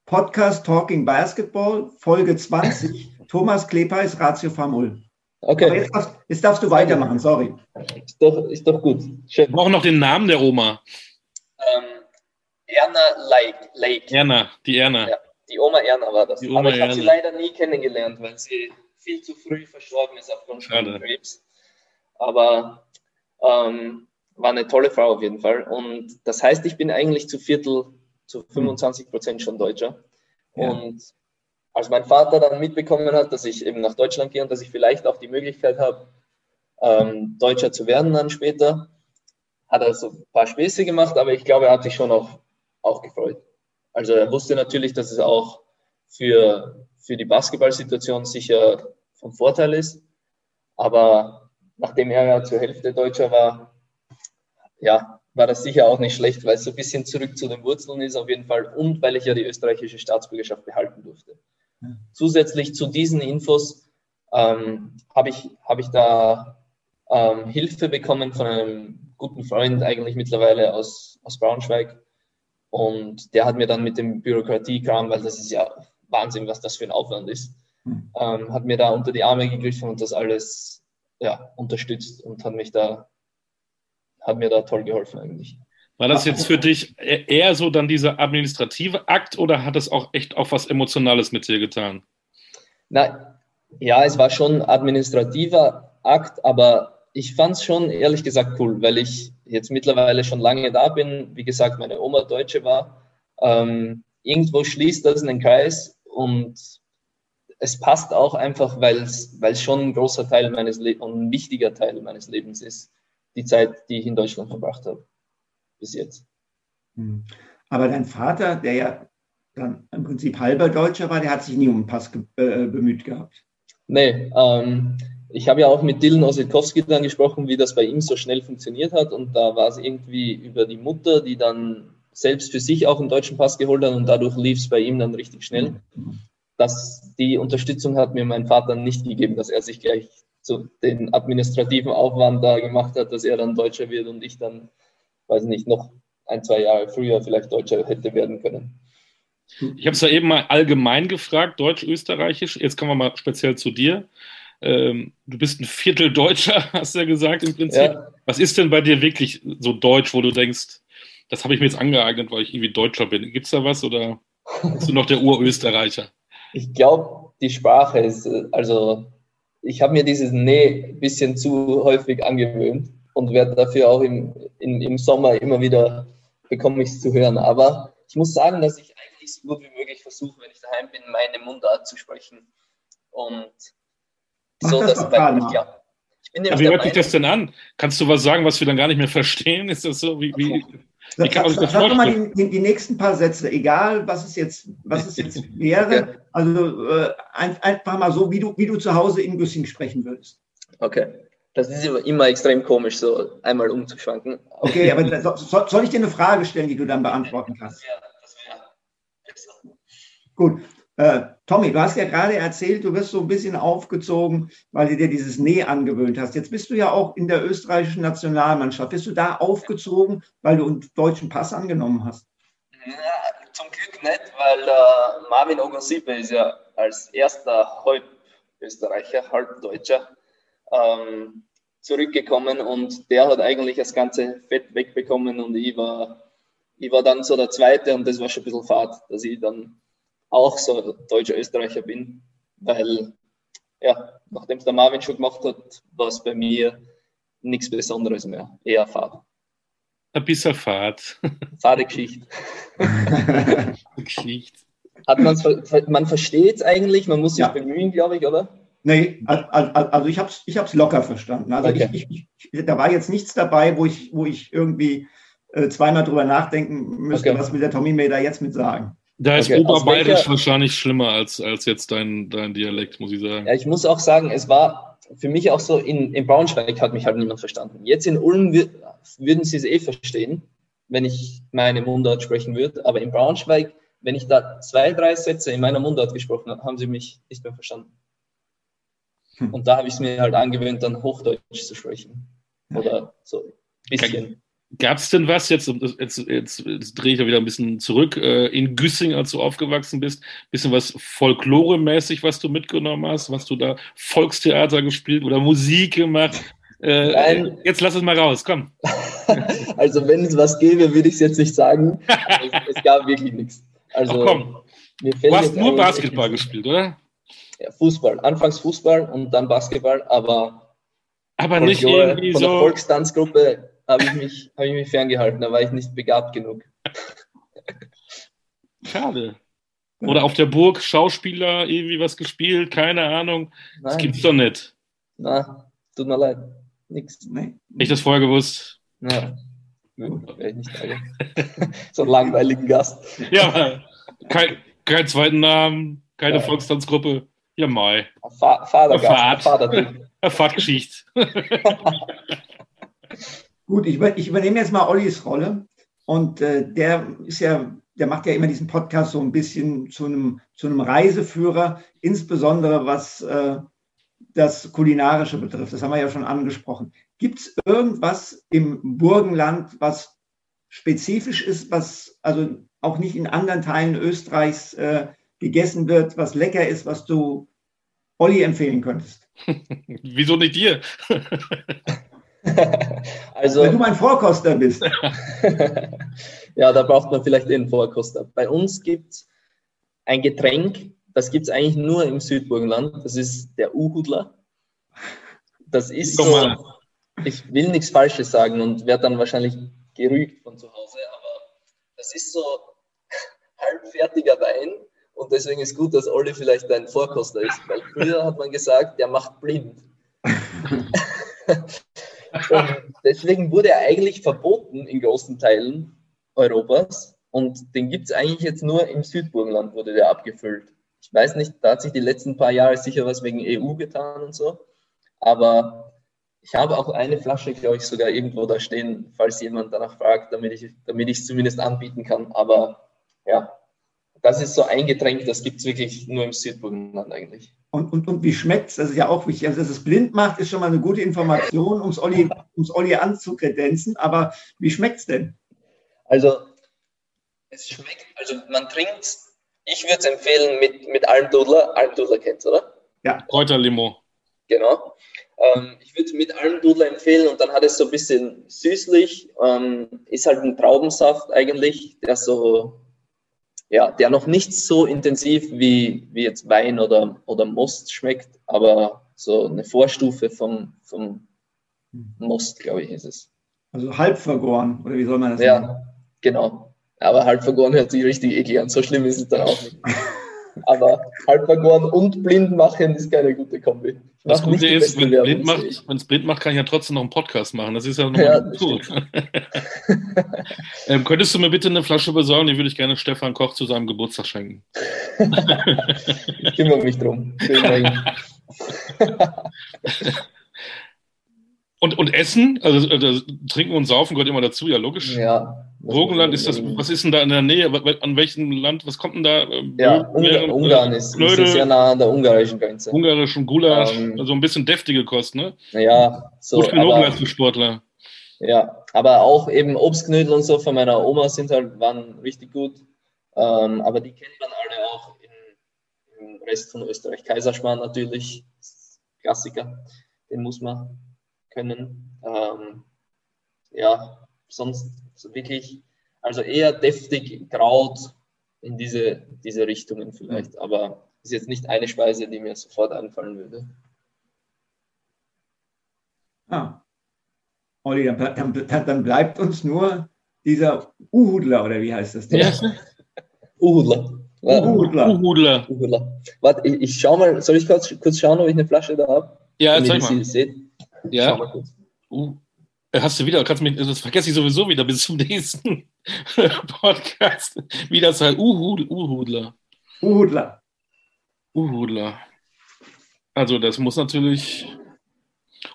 Podcast Talking Basketball, Folge 20, Thomas Klepeis, Ratio Famul. Okay. Aber jetzt darfst, jetzt darfst, du weitermachen, sorry. Ist doch, ist doch gut. Schön. Wir brauchen noch den Namen der Oma. Ähm, Erna Lake. Lake. Erna, die Erna. Ja, die Oma Erna war das. Oma Aber ich habe sie leider nie kennengelernt, weil sie viel zu früh verstorben ist aufgrund von Krebs. Aber ähm, war eine tolle Frau auf jeden Fall. Und das heißt, ich bin eigentlich zu Viertel, zu 25 Prozent schon Deutscher. Ja. Und als mein Vater dann mitbekommen hat, dass ich eben nach Deutschland gehe und dass ich vielleicht auch die Möglichkeit habe, ähm, Deutscher zu werden dann später, hat er so ein paar Späße gemacht, aber ich glaube, er hat sich schon auch, auch gefreut. Also er wusste natürlich, dass es auch für, für die Basketballsituation sicher von Vorteil ist, aber nachdem er ja zur Hälfte Deutscher war, ja, war das sicher auch nicht schlecht, weil es so ein bisschen zurück zu den Wurzeln ist auf jeden Fall und weil ich ja die österreichische Staatsbürgerschaft behalten durfte. Zusätzlich zu diesen Infos ähm, habe ich, hab ich da ähm, Hilfe bekommen von einem guten Freund, eigentlich mittlerweile aus, aus Braunschweig. Und der hat mir dann mit dem Bürokratiekram, weil das ist ja Wahnsinn, was das für ein Aufwand ist, hm. ähm, hat mir da unter die Arme gegriffen und das alles ja, unterstützt und hat mich da, hat mir da toll geholfen eigentlich. War das jetzt für dich e-, eher so dann dieser administrative Akt oder hat es auch echt auch was Emotionales mit dir getan? Na, ja, es war schon administrativer Akt, aber ich fand es schon ehrlich gesagt cool, weil ich jetzt mittlerweile schon lange da bin. Wie gesagt, meine Oma Deutsche war. Ähm, irgendwo schließt das einen Kreis und es passt auch einfach, weil es schon ein großer Teil meines Lebens und ein wichtiger Teil meines Lebens ist, die Zeit, die ich in Deutschland verbracht habe bis jetzt. Hm. Aber dein Vater, der ja dann im Prinzip halber Deutscher war, der hat sich nie um den Pass äh, bemüht gehabt. Nee, ähm, ich habe ja auch mit Dylan Osetkowski dann gesprochen, wie das bei ihm so schnell funktioniert hat. Und da war es irgendwie über die Mutter, die dann selbst für sich auch einen deutschen Pass geholt hat und dadurch lief es bei ihm dann richtig schnell. Das, die Unterstützung hat mir mein Vater nicht gegeben, dass er sich gleich so den administrativen Aufwand da gemacht hat, dass er dann Deutscher wird und ich dann weiß nicht, noch ein, zwei Jahre früher vielleicht Deutscher hätte werden können. Ich habe es ja eben mal allgemein gefragt, deutsch-österreichisch. Jetzt kommen wir mal speziell zu dir. Ähm, du bist ein Viertel Deutscher, hast du ja gesagt im Prinzip. Ja. Was ist denn bei dir wirklich so deutsch, wo du denkst, das habe ich mir jetzt angeeignet, weil ich irgendwie Deutscher bin? Gibt es da was oder bist du noch der Urösterreicher? Ich glaube, die Sprache ist, also ich habe mir dieses Nee ein bisschen zu häufig angewöhnt und werde dafür auch im, in, im Sommer immer wieder bekomme ich es zu hören. Aber ich muss sagen, dass ich eigentlich so gut wie möglich versuche, wenn ich daheim bin, meine Mundart zu sprechen. Und so, das dass bei, ja. ja wie hört sich das denn an? Kannst du was sagen, was wir dann gar nicht mehr verstehen? Ist das so? Wie, wie, wie kann man sich das Sag vorstellen? mal die, die, nächsten paar Sätze, egal was es jetzt, was es jetzt wäre. Also äh, einfach mal so, wie du, wie du zu Hause in Güssing sprechen würdest. Okay. Das ist immer extrem komisch, so einmal umzuschwanken. Okay, aber soll, soll ich dir eine Frage stellen, die du dann beantworten kannst? Ja, das wäre Gut. Äh, Tommy, du hast ja gerade erzählt, du wirst so ein bisschen aufgezogen, weil du dir dieses Nee angewöhnt hast. Jetzt bist du ja auch in der österreichischen Nationalmannschaft. Bist du da aufgezogen, weil du einen deutschen Pass angenommen hast? Ja, zum Glück nicht, weil äh, Marvin Ogonsipe ist ja als erster halb Österreicher, halb Deutscher ähm, zurückgekommen und der hat eigentlich das ganze Fett wegbekommen und ich war, ich war dann so der Zweite und das war schon ein bisschen fad, dass ich dann auch so deutscher Österreicher bin, weil ja, nachdem es der Marvin schon gemacht hat, war es bei mir nichts Besonderes mehr, eher Fahrt. Ein bisschen Fahrt. Fahre Geschichte. Geschichte. Hat man's, man versteht es eigentlich, man muss sich ja. bemühen, glaube ich, oder? Nee, also ich habe es ich hab's locker verstanden. Also okay. ich, ich, ich, da war jetzt nichts dabei, wo ich, wo ich irgendwie äh, zweimal drüber nachdenken müsste, okay. was will der Tommy mir da jetzt mit sagen. Da ist okay. Oberbayerisch wahrscheinlich schlimmer als, als jetzt dein, dein Dialekt, muss ich sagen. Ja, ich muss auch sagen, es war für mich auch so, in, in Braunschweig hat mich halt niemand verstanden. Jetzt in Ulm würden sie es eh verstehen, wenn ich meine Mundart sprechen würde, aber in Braunschweig, wenn ich da zwei, drei Sätze in meiner Mundart gesprochen habe, haben sie mich nicht mehr verstanden. Hm. Und da habe ich es mir halt angewöhnt, dann Hochdeutsch zu sprechen. Oder so ein bisschen. Gab es denn was, jetzt, jetzt, jetzt, jetzt drehe ich ja wieder ein bisschen zurück, äh, in Güssing, als du aufgewachsen bist, bisschen was Folklore-mäßig, was du mitgenommen hast, was du da Volkstheater gespielt oder Musik gemacht? Äh, Nein. Jetzt lass es mal raus, komm. also wenn es was gäbe, würde ich es jetzt nicht sagen. es, es, gab wirklich nichts. Also, Ach komm. du hast nur Basketball gespielt, oder? Fußball. Anfangs Fußball und dann Basketball, aber, aber nicht irgendwie von so. der Volkstanzgruppe habe ich, mich, hab ich mich ferngehalten, da war ich nicht begabt genug. Schade. Oder auf der Burg Schauspieler irgendwie was gespielt, keine Ahnung. Nein. Das gibt's doch nicht. Na, tut mir leid. Nix. Nee. Ich das vorher gewusst. Ja. ich nicht so einen langweiligen Gast. Ja, kein, keinen zweiten Namen, keine ja. Volkstanzgruppe. Ja, Mai. Vatergast. Vater Fahrtgeschichte. Gut, ich, ich, übernehme jetzt mal Ollis Rolle. Und äh, der ist ja, der macht ja immer diesen Podcast so ein bisschen zu einem, zu einem Reiseführer, insbesondere was äh, das Kulinarische betrifft. Das haben wir ja schon angesprochen. Gibt es irgendwas im Burgenland, was spezifisch ist, was also auch nicht in anderen Teilen Österreichs äh, gegessen wird, was lecker ist, was du Olli empfehlen könntest? Wieso nicht dir? also, Wenn du mein Vorkoster bist. ja, da braucht man vielleicht den Vorkoster. Bei uns gibt es ein Getränk, das gibt es eigentlich nur im Südburgenland. Das ist der Uhudler. Das ist so, ich will nichts Falsches sagen und werde dann wahrscheinlich gerügt von zu Hause, aber das ist so halbfertiger Wein und deswegen ist gut, dass Olli vielleicht ein Vorkoster ist, weil früher hat man gesagt, der macht blind. Und deswegen wurde er eigentlich verboten in großen Teilen Europas. Und den gibt es eigentlich jetzt nur im Südburgenland, wurde der abgefüllt. Ich weiß nicht, da hat sich die letzten paar Jahre sicher was wegen EU getan und so. Aber ich habe auch eine Flasche, glaube ich, sogar irgendwo da stehen, falls jemand danach fragt, damit ich damit es zumindest anbieten kann. Aber ja, das ist so ein Getränk, das gibt es wirklich nur im Südburgenland eigentlich. Und, und, und wie schmeckt es? Das ist ja auch wichtig. Also, dass es blind macht, ist schon mal eine gute Information, ums Olli, ums Olli anzukredenzen. Aber wie schmeckt es denn? Also, es schmeckt, also man trinkt, ich würde es empfehlen mit, mit Almdudler. Almdudler kennt oder? Ja. Kräuterlimo. Genau. Ähm, ich würde es mit Almdudler empfehlen und dann hat es so ein bisschen süßlich. Ähm, ist halt ein Traubensaft eigentlich, der so ja, der noch nicht so intensiv wie, wie jetzt Wein oder, oder Most schmeckt, aber so eine Vorstufe vom, vom Most, glaube ich, ist es. Also halb vergoren, oder wie soll man das ja, sagen? Ja, genau. Aber halb vergoren hört sich richtig eklig an. So schlimm ist es dann auch nicht. Aber halb vergoren und blind machen ist keine gute Kombi. Das Gute ist, wenn es blind, macht, blind macht, kann ich ja trotzdem noch einen Podcast machen. Das ist ja noch ja, gut. ähm, könntest du mir bitte eine Flasche besorgen? Die würde ich gerne Stefan Koch zu seinem Geburtstag schenken. ich kümmere mich drum. Und, und Essen, also, also, Trinken und Saufen gehört immer dazu, ja, logisch. Ja. Burgenland ist das, was ist denn da in der Nähe? An welchem Land, was kommt denn da? Ja, Ungarn, Ungarn ist, ist, sehr nah an der ungarischen Grenze. Ungarischen Gulasch, ähm, also ein bisschen deftige Kost, ne? Ja, so. Gut genug als für Sportler. Ja, aber auch eben Obstknödel und so von meiner Oma sind halt, waren richtig gut. Ähm, aber die kennt man alle auch im, im Rest von Österreich. Kaiserschmarrn natürlich, Klassiker, den muss man können. Ähm, ja, sonst so wirklich, also eher deftig, Kraut in diese, diese Richtungen vielleicht, aber ist jetzt nicht eine Speise, die mir sofort einfallen würde. Ah. Olli, dann, dann, dann bleibt uns nur dieser Uhudler, oder wie heißt das denn? Ja. Uhudler. Uhudler. Uhudler. Uhudler. Warte, ich, ich schau mal, soll ich kurz, kurz schauen, ob ich eine Flasche da habe? Ja, zeig mal. Seht? Ja. Uh, hast du wieder, kannst mich, das vergesse ich sowieso wieder bis zum nächsten Podcast. Wie das halt, Uhudler. Uhudler. Uhudler. Also das muss natürlich.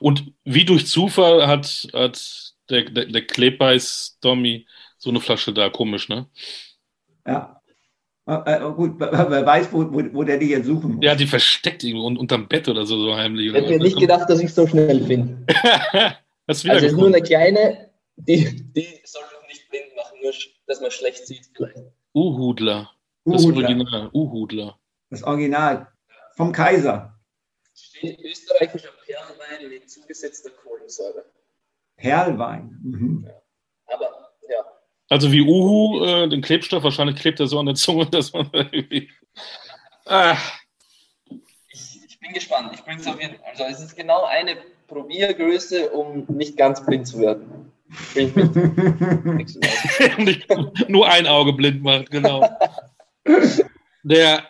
Und wie durch Zufall hat, hat der, der, der Klebeis-Dommy so eine Flasche da, komisch, ne? Ja. Äh, äh gut, wer weiß, wo, wo, wo, der die jetzt suchen muss. Ja, die versteckt irgendwo unterm Bett oder so, so heimlich. Ich hätte mir nicht gedacht, dass ich so schnell finde. also es ist nur eine kleine, die, die soll noch nicht blind machen, nur dass man schlecht sieht vielleicht. Uhudler. Das Original. Uhudler. Das Original. Vom Kaiser. Steht österreichischer Perlwein mit zugesetzter Kohlensäure. Perlwein. Mhm. Ja. Aber, ja. Also wie Uhu, äh, den Klebstoff, wahrscheinlich klebt er so an der Zunge, dass man irgendwie. Ah. Ich, ich, bin gespannt. Ich bringe es auf jeden Fall. Also es ist genau eine Probiergröße, um nicht ganz blind zu werden. Nur ein Auge blind macht, genau. Der,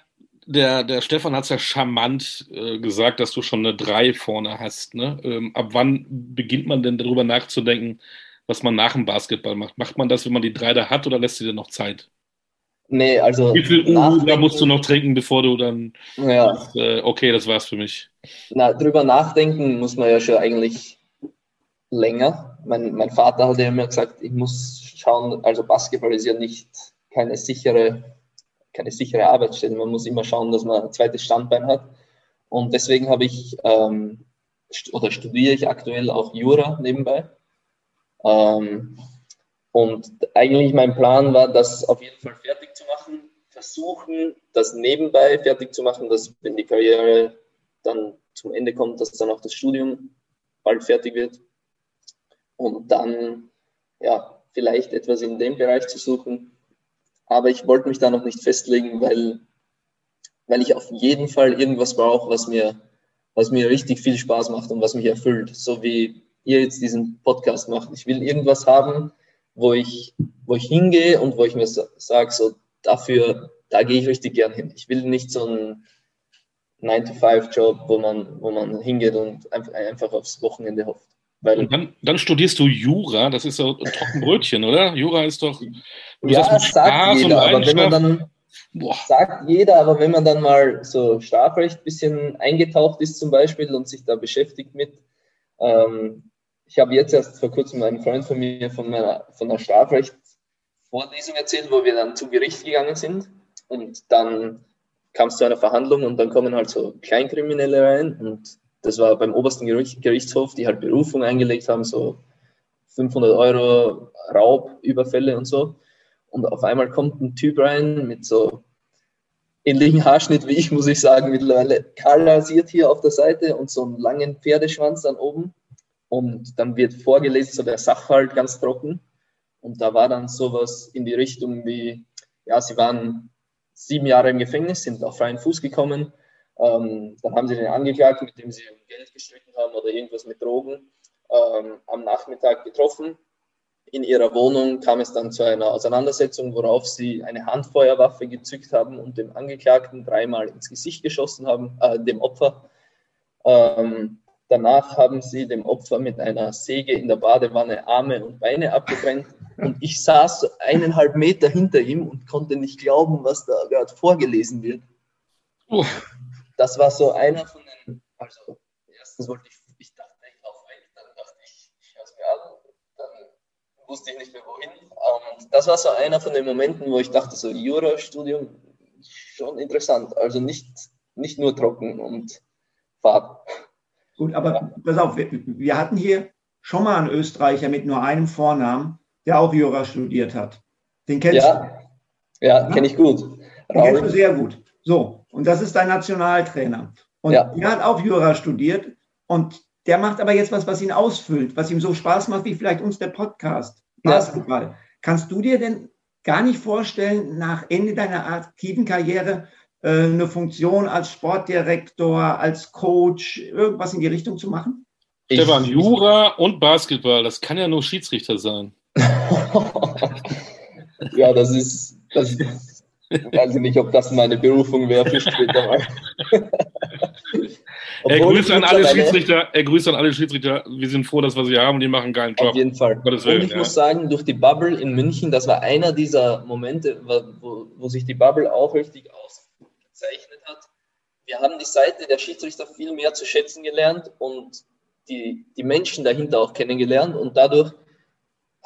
der, der Stefan hat es ja charmant äh, gesagt, dass du schon eine 3 vorne hast. Ne? Ähm, ab wann beginnt man denn darüber nachzudenken, was man nach dem Basketball macht? Macht man das, wenn man die 3 da hat oder lässt du dir noch Zeit? Nee, also. Wie viel Uhu da musst du noch trinken, bevor du dann. Ja. Das, äh, okay, das war's für mich. Na, drüber nachdenken muss man ja schon eigentlich länger. Mein, mein Vater hat ja immer gesagt, ich muss schauen, also Basketball ist ja nicht keine sichere keine sichere Arbeitsstelle. Man muss immer schauen, dass man ein zweites Standbein hat. Und deswegen habe ich ähm, oder studiere ich aktuell auch Jura nebenbei. Ähm, und eigentlich mein Plan war, das auf jeden Fall fertig zu machen, versuchen, das nebenbei fertig zu machen, dass wenn die Karriere dann zum Ende kommt, dass dann auch das Studium bald fertig wird. Und dann, ja, vielleicht etwas in dem Bereich zu suchen. Aber ich wollte mich da noch nicht festlegen, weil, weil ich auf jeden Fall irgendwas brauche, was mir, was mir richtig viel Spaß macht und was mich erfüllt. So wie ihr jetzt diesen Podcast macht. Ich will irgendwas haben, wo ich, wo ich hingehe und wo ich mir sage, so dafür, da gehe ich richtig gern hin. Ich will nicht so einen 9-to-5-Job, wo man, wo man hingeht und einfach, einfach aufs Wochenende hofft. Weil und dann, dann, studierst du Jura, das ist doch ein Trockenbrötchen, oder? Jura ist doch. Ja, das sagt jeder, aber wenn man dann. Boah. Sagt jeder, aber wenn man dann mal so Strafrecht ein bisschen eingetaucht ist, zum Beispiel, und sich da beschäftigt mit. Ähm, ich habe jetzt erst vor kurzem einen Freund von mir von, meiner, von einer Strafrechtsvorlesung erzählt, wo wir dann zu Gericht gegangen sind. Und dann kam es zu einer Verhandlung und dann kommen halt so Kleinkriminelle rein und das war beim obersten Gerichtshof, die halt Berufung eingelegt haben, so 500 Euro Raubüberfälle und so. Und auf einmal kommt ein Typ rein mit so ähnlichen Haarschnitt wie ich, muss ich sagen, mittlerweile kahl rasiert hier auf der Seite und so einen langen Pferdeschwanz dann oben. Und dann wird vorgelesen, so der Sachverhalt ganz trocken. Und da war dann sowas in die Richtung wie, ja, sie waren sieben Jahre im Gefängnis, sind auf freien Fuß gekommen, ähm, dann haben sie den Angeklagten, mit dem sie Geld gestritten haben oder irgendwas mit Drogen, ähm, am Nachmittag getroffen. In ihrer Wohnung kam es dann zu einer Auseinandersetzung, worauf sie eine Handfeuerwaffe gezückt haben und dem Angeklagten dreimal ins Gesicht geschossen haben, äh, dem Opfer. Ähm, danach haben sie dem Opfer mit einer Säge in der Badewanne Arme und Beine abgetrennt. Und ich saß so eineinhalb Meter hinter ihm und konnte nicht glauben, was da gerade vorgelesen wird. Uh das war so einer von den, also erstens wollte ich, ich dachte echt auf weg, dann dachte ich, ich schaue es mir an, dann wusste ich nicht mehr wohin. Und das war so einer von den Momenten, wo ich dachte, so Jurastudium, schon interessant. Also nicht, nicht nur trocken und Fahrt. Gut, aber ja. pass auf, wir, wir, hatten hier schon mal einen Österreicher mit nur einem Vornamen, der auch Jura studiert hat. Den kennst ja. du? Ja, ja? kenne ich gut. Den kennst du sehr gut. So, und das ist dein Nationaltrainer. Und ja. der hat auch Jura studiert und der macht aber jetzt was, was ihn ausfüllt, was ihm so Spaß macht, wie vielleicht uns der Podcast. Basketball. Ja. Kannst du dir denn gar nicht vorstellen, nach Ende deiner aktiven Karriere äh, eine Funktion als Sportdirektor, als Coach, irgendwas in die Richtung zu machen? Stefan, Jura und Basketball, das kann ja nur Schiedsrichter sein. Ja, das ist, das ist Weiß ich nicht, ob das meine Berufung wäre für später mal. er grüßt an alle Schiedsrichter, er grüßt an alle Schiedsrichter. Wir sind froh, dass wir sie haben die machen einen geilen Job. Auf jeden Fall. Und ich ja. muss sagen, durch die Bubble in München, das war einer dieser Momente, wo, wo sich die Bubble auch richtig ausgezeichnet hat. Wir haben die Seite der Schiedsrichter viel mehr zu schätzen gelernt und die, die Menschen dahinter auch kennengelernt und dadurch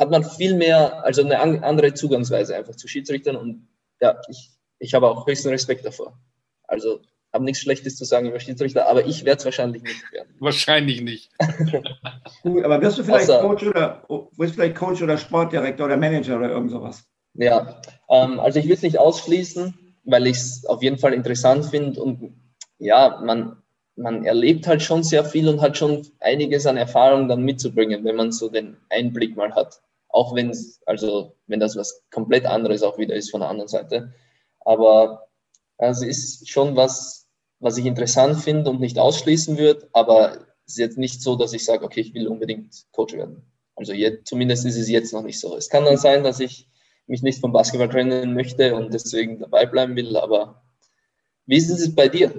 hat man viel mehr, also eine andere Zugangsweise einfach zu Schiedsrichtern und ja, ich, ich habe auch höchsten Respekt davor. Also habe nichts Schlechtes zu sagen über Schiedsrichter, aber ich werde es wahrscheinlich nicht werden. Wahrscheinlich nicht. Gut, aber wirst du vielleicht Außer, Coach oder wirst vielleicht Coach oder Sportdirektor oder Manager oder irgend sowas? Ja, ähm, also ich will es nicht ausschließen, weil ich es auf jeden Fall interessant finde und ja, man, man erlebt halt schon sehr viel und hat schon einiges an Erfahrung dann mitzubringen, wenn man so den Einblick mal hat. Auch wenn also wenn das was komplett anderes auch wieder ist von der anderen Seite. Aber also ist schon was, was ich interessant finde und nicht ausschließen würde, aber es ist jetzt nicht so, dass ich sage, okay, ich will unbedingt Coach werden. Also jetzt, zumindest ist es jetzt noch nicht so. Es kann dann sein, dass ich mich nicht vom Basketball trennen möchte und deswegen dabei bleiben will, aber wie ist es bei dir?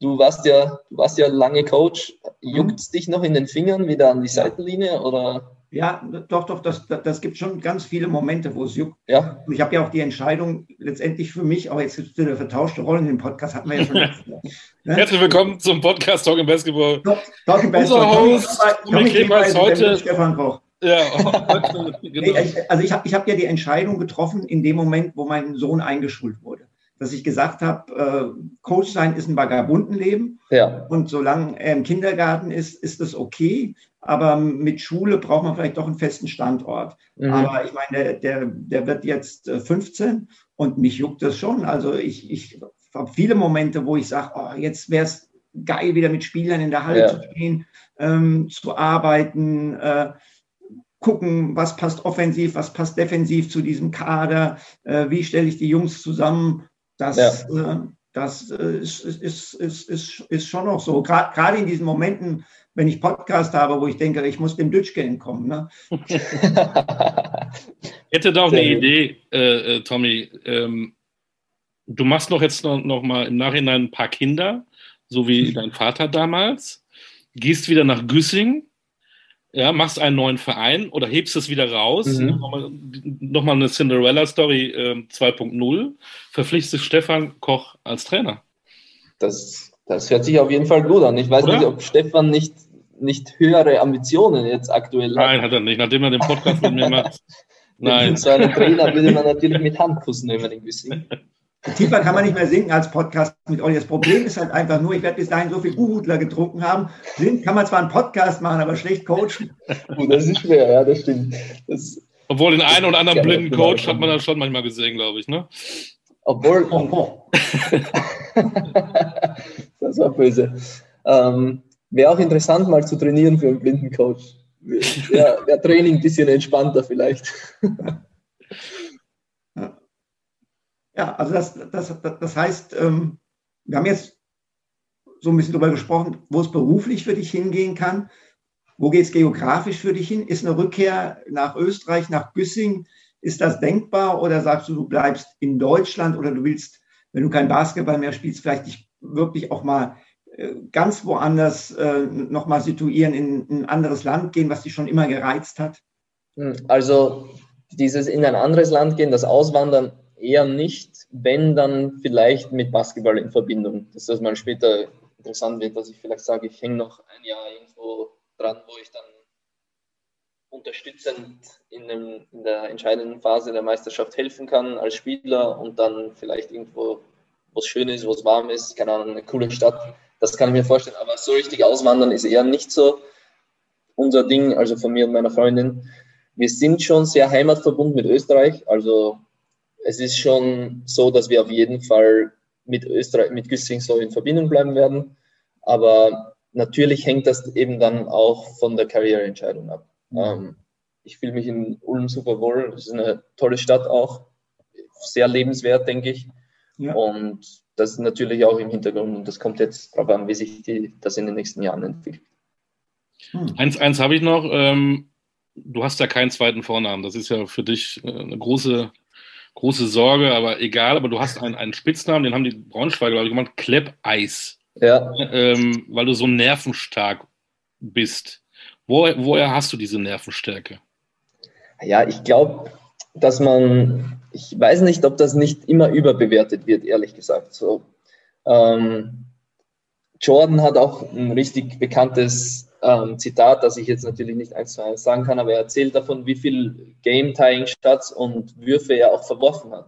Du warst ja, du warst ja lange Coach. Juckt es dich noch in den Fingern wieder an die Seitenlinie oder? Ja, doch, doch, das, das gibt schon ganz viele Momente, wo es juckt. Ja. Und ich habe ja auch die Entscheidung letztendlich für mich, aber jetzt gibt es eine vertauschte Rolle in dem Podcast, hatten wir ja schon. ne? Herzlich willkommen zum Podcast Talk in Basketball. Talk, in Basketball. Unser Host, Tommy Klemers heute. Stefan Koch. Ja, genau. nee, also ich habe ich hab ja die Entscheidung getroffen in dem Moment, wo mein Sohn eingeschult wurde dass ich gesagt habe, äh, Coach sein ist ein Vagabundenleben. Ja. Und solange er im Kindergarten ist, ist das okay. Aber mit Schule braucht man vielleicht doch einen festen Standort. Mhm. Aber ich meine, der, der, der wird jetzt 15 äh, und mich juckt das schon. Also ich, ich habe viele Momente, wo ich sage, oh, jetzt wäre es geil, wieder mit Spielern in der Halle ja. zu stehen, ähm, zu arbeiten. Äh, gucken, was passt offensiv, was passt defensiv zu diesem Kader, äh, wie stelle ich die Jungs zusammen das, ja. äh, das äh, ist, ist, ist, ist, ist schon noch so. Gerade in diesen Momenten, wenn ich Podcast habe, wo ich denke, ich muss dem Dütschke entkommen. Ne? hätte da auch eine Idee, äh, äh, Tommy. Ähm, du machst noch jetzt noch, noch mal im Nachhinein ein paar Kinder, so wie dein Vater damals. Gehst wieder nach Güssing ja, machst einen neuen Verein oder hebst es wieder raus, mhm. nochmal, nochmal eine Cinderella-Story äh, 2.0, verpflichtest Stefan Koch als Trainer. Das, das hört sich auf jeden Fall gut an. Ich weiß oder? nicht, ob Stefan nicht, nicht höhere Ambitionen jetzt aktuell hat. Nein, hat er nicht, nachdem er den Podcast mit mir macht. Nein. So einen Trainer würde man natürlich mit Handkuss nehmen, ein bisschen. Tiefer kann man nicht mehr sinken als Podcast mit Olli. Das Problem ist halt einfach nur, ich werde bis dahin so viel Uhudler getrunken haben. Blind kann man zwar einen Podcast machen, aber schlecht coachen. Oh, das ist schwer, ja, das stimmt. Das, Obwohl den einen oder anderen blinden Coach hat man dann schon manchmal gesehen, glaube ich, ne? Obwohl. Oh, oh. das war böse. Ähm, Wäre auch interessant, mal zu trainieren für einen blinden Coach. Wäre wär Training ein bisschen entspannter vielleicht. Ja, also das, das, das heißt, ähm, wir haben jetzt so ein bisschen darüber gesprochen, wo es beruflich für dich hingehen kann. Wo geht es geografisch für dich hin? Ist eine Rückkehr nach Österreich, nach Güssing, ist das denkbar oder sagst du, du bleibst in Deutschland oder du willst, wenn du kein Basketball mehr spielst, vielleicht dich wirklich auch mal äh, ganz woanders äh, nochmal situieren, in ein anderes Land gehen, was dich schon immer gereizt hat? Hm, also dieses in ein anderes Land gehen, das Auswandern eher nicht, wenn dann vielleicht mit Basketball in Verbindung, dass das mal später interessant wird, dass ich vielleicht sage, ich hänge noch ein Jahr irgendwo dran, wo ich dann unterstützend in, dem, in der entscheidenden Phase der Meisterschaft helfen kann als Spieler und dann vielleicht irgendwo, wo es schön ist, wo warm ist, keine Ahnung, eine coole Stadt. Das kann ich mir vorstellen. Aber so richtig auswandern ist eher nicht so unser Ding, also von mir und meiner Freundin. Wir sind schon sehr heimatverbunden mit Österreich. Also es ist schon so, dass wir auf jeden Fall mit Österreich, mit Güssing so in Verbindung bleiben werden. Aber natürlich hängt das eben dann auch von der Karriereentscheidung ab. Mhm. Ähm, ich fühle mich in Ulm super wohl. Es ist eine tolle Stadt auch. Sehr lebenswert, denke ich. Ja. Und das ist natürlich auch im Hintergrund. Und das kommt jetzt darauf an, wie sich die, das in den nächsten Jahren entwickelt. Hm. Eins, eins habe ich noch. Ähm, du hast ja keinen zweiten Vornamen. Das ist ja für dich äh, eine große große Sorge, aber egal. Aber du hast einen, einen Spitznamen, den haben die Braunschweiger, glaube ich, gemacht, Klepp-Eis. Ja. Ähm, weil du so nervenstark bist. Wo, woher hast du diese Nervenstärke? Ja, ich glaube, dass man, ich weiß nicht, ob das nicht immer überbewertet wird, ehrlich gesagt. So, ähm, Jordan hat auch ein richtig bekanntes ähm, Zitat, das ich jetzt natürlich nicht eins zu eins sagen kann, aber er erzählt davon, wie viel Game-Tying-Shots und Würfe er auch verworfen hat.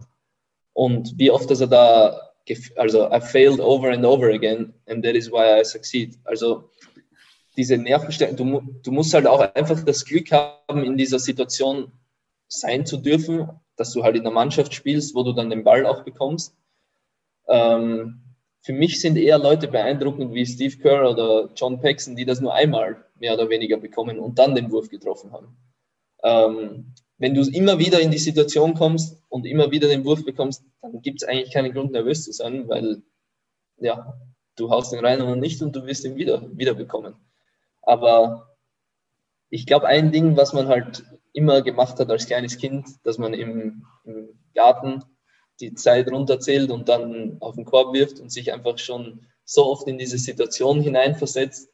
Und wie oft dass er da, also I failed over and over again and that is why I succeed. Also diese Nervenstärke, du, du musst halt auch einfach das Glück haben, in dieser Situation sein zu dürfen, dass du halt in der Mannschaft spielst, wo du dann den Ball auch bekommst. Ähm, für mich sind eher Leute beeindruckend wie Steve Kerr oder John Paxson, die das nur einmal mehr oder weniger bekommen und dann den Wurf getroffen haben. Ähm, wenn du immer wieder in die Situation kommst und immer wieder den Wurf bekommst, dann gibt es eigentlich keinen Grund, nervös zu sein, weil ja, du haust den rein und nicht und du wirst ihn wieder, wieder bekommen. Aber ich glaube, ein Ding, was man halt immer gemacht hat als kleines Kind, dass man im, im Garten die Zeit runterzählt und dann auf den Korb wirft und sich einfach schon so oft in diese Situation hineinversetzt,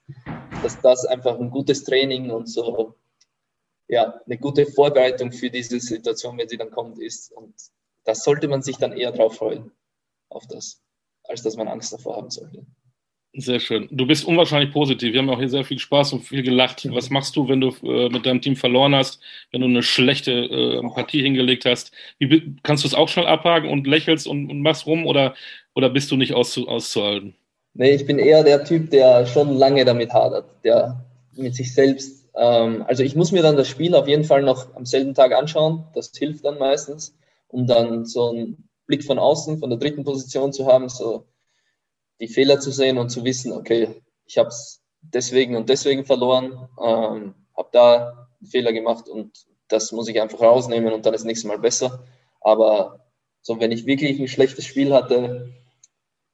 dass das einfach ein gutes Training und so ja, eine gute Vorbereitung für diese Situation, wenn sie dann kommt, ist. Und das sollte man sich dann eher drauf freuen, auf das, als dass man Angst davor haben sollte. Sehr schön. Du bist unwahrscheinlich positiv. Wir haben auch hier sehr viel Spaß und viel gelacht. Was machst du, wenn du äh, mit deinem Team verloren hast, wenn du eine schlechte äh, Partie hingelegt hast? Wie, kannst du es auch schnell abhaken und lächelst und, und machst rum oder, oder bist du nicht auszu, auszuhalten? Nee, ich bin eher der Typ, der schon lange damit hadert, der mit sich selbst. Ähm, also ich muss mir dann das Spiel auf jeden Fall noch am selben Tag anschauen. Das hilft dann meistens, um dann so einen Blick von außen, von der dritten Position zu haben, so die Fehler zu sehen und zu wissen, okay, ich habe es deswegen und deswegen verloren, ähm, habe da einen Fehler gemacht und das muss ich einfach rausnehmen und dann ist nächstes Mal besser. Aber so, wenn ich wirklich ein schlechtes Spiel hatte,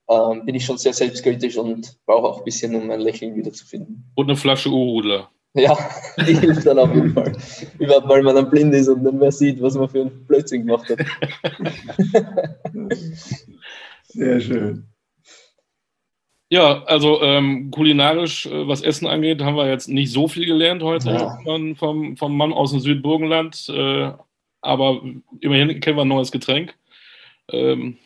ähm, bin ich schon sehr selbstkritisch und brauche auch ein bisschen, um mein Lächeln wiederzufinden. Und eine Flasche Urudler. Ja, die hilft dann auf jeden Fall. Überhaupt, weil man dann blind ist und dann mehr sieht, was man für einen Blödsinn gemacht hat. Sehr schön. Ja, also ähm, kulinarisch, äh, was Essen angeht, haben wir jetzt nicht so viel gelernt heute ja. vom, vom Mann aus dem Südburgenland. Äh, aber immerhin kennen wir ein neues Getränk. Ähm,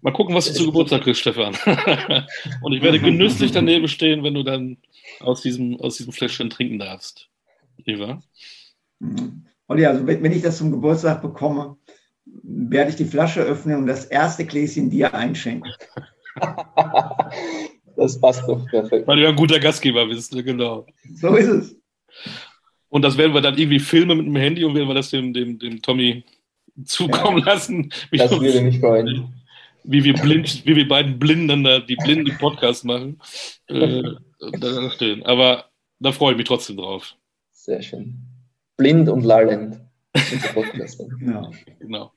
mal gucken, was du zu Geburtstag kriegst, Stefan. Und ich werde genüsslich daneben stehen, wenn du dann aus diesem, aus diesem Fläschchen trinken darfst. Eva? Mhm. Olli, also wenn, wenn ich das zum Geburtstag bekomme, werde ich die Flasche öffnen und das erste Gläschen dir einschenken. Das passt doch perfekt. Weil du ja ein guter Gastgeber bist, ne? genau. So ist es. Und das werden wir dann irgendwie filmen mit dem Handy und werden wir das dem, dem, dem Tommy zukommen ja, lassen. Das würde mich freuen. Wie wir, blind, wie wir beiden Blinden da die blinden Podcast machen. Äh. Aber da freue ich mich trotzdem drauf. Sehr schön. Blind und lallend. ja. Genau.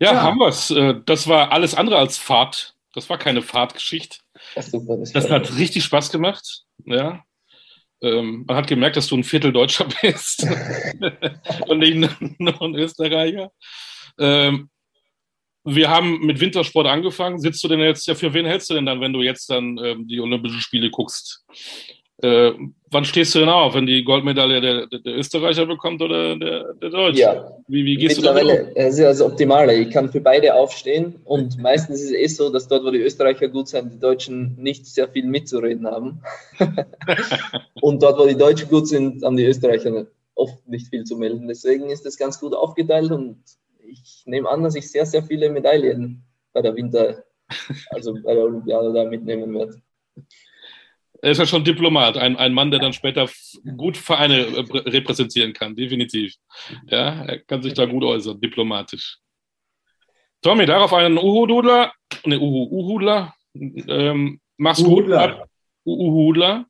Ja, ja. haben wir es. Äh, das war alles andere als Fahrt. Das war keine Fahrtgeschichte. Das, das, das hat richtig Spaß gemacht. Ja. Ähm, man hat gemerkt, dass du ein Viertel Deutscher bist und nicht nur ein Österreicher. Ähm, wir haben mit Wintersport angefangen. Sitzt du denn jetzt, ja, für wen hältst du denn dann, wenn du jetzt dann ähm, die Olympischen Spiele guckst? Äh, wann stehst du denn auf, wenn die Goldmedaille der, der, der Österreicher bekommt oder der, der Deutsche? Ja. Wie, wie gehst Mittlerweile, du das ist ja das Optimale. Ich kann für beide aufstehen und meistens ist es eh so, dass dort, wo die Österreicher gut sind, die Deutschen nicht sehr viel mitzureden haben. und dort, wo die Deutschen gut sind, haben die Österreicher oft nicht viel zu melden. Deswegen ist das ganz gut aufgeteilt und ich nehme an, dass ich sehr, sehr viele Medaillen bei der Winter, also bei der Olympiade da mitnehmen werde. Er ist ja schon Diplomat, ein, ein Mann, der dann später gut Vereine äh, repräsentieren kann, definitiv. Ja, er kann sich da gut äußern, diplomatisch. Tommy, darauf einen Uhu-Dudler, ne, Uhu-Uhudler, ähm, mach's Uhudler. gut. Uhu-Hudler.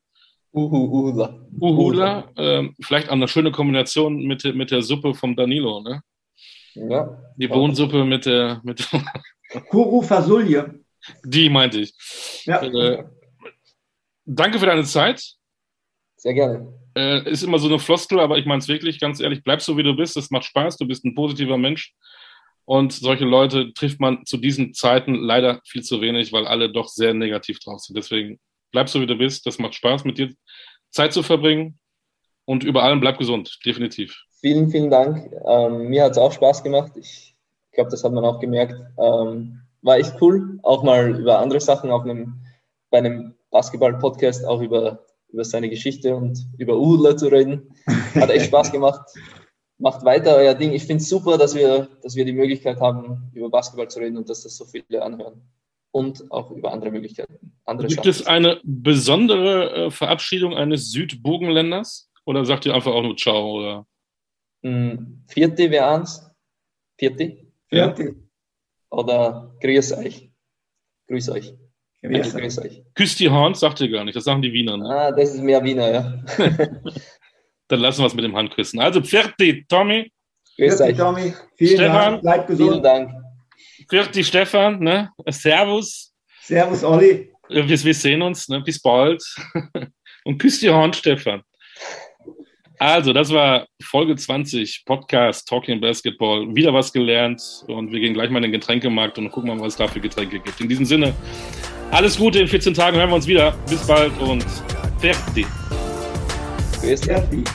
Uhu-Uhudler. Uhudler, ähm, vielleicht auch eine schöne Kombination mit, mit der Suppe vom Danilo, ne? Ja. Die Bohnensuppe mit der, mit Kuru Fasulje. Die meinte ich. Ja. Äh, danke für deine Zeit. Sehr gerne. äh, ist immer so eine Floskel, aber ich meine es wirklich ganz ehrlich, bleib so wie du bist, es macht Spaß, du bist ein positiver Mensch. Und solche Leute trifft man zu diesen Zeiten leider viel zu wenig, weil alle doch sehr negativ drauf sind. Deswegen bleib so wie du bist, das macht Spaß, mit dir Zeit zu verbringen. Und über allem bleib gesund, definitiv. Vielen, vielen Dank. Ähm, mir hat es auch Spaß gemacht. Ich glaube, das hat man auch gemerkt. Ähm, war echt cool, auch mal über andere Sachen auf einem, bei einem Basketball-Podcast auch über über seine Geschichte und über Udler zu reden. Hat echt Spaß gemacht. Macht weiter euer Ding. Ich finde es super, dass wir, dass wir die Möglichkeit haben, über Basketball zu reden und dass das so viele anhören. Und auch über andere Möglichkeiten. Andere Gibt Chancen. es eine besondere äh, Verabschiedung eines Südbogenländers? Oder sagt ihr einfach auch nur Ciao? Oder? Mm, vierte wäre eins. Vierte? Vierte. Oder grüß euch. Grüß euch. Grüß, grüß euch. Küss die Hand, sagt ihr gar nicht. Das sagen die Wiener. Ne? Ah, das ist mehr Wiener, ja. Dann lassen wir es mit dem Handküssen. Also, Pferdi, Tommy. Grüß euch. Tommy. Vielen Stefan. Dank. Bleibt gesund. Vielen Dank. Pferdi, Stefan. Ne? Servus. Servus, Olli. Wir, wir sehen uns. Ne? Bis bald. Und küss die Hand, Stefan. Also, das war Folge 20, Podcast Talking Basketball. Wieder was gelernt und wir gehen gleich mal in den Getränkemarkt und gucken mal, was es da für Getränke gibt. In diesem Sinne, alles Gute, in 14 Tagen hören wir uns wieder. Bis bald und fertig. Fertig.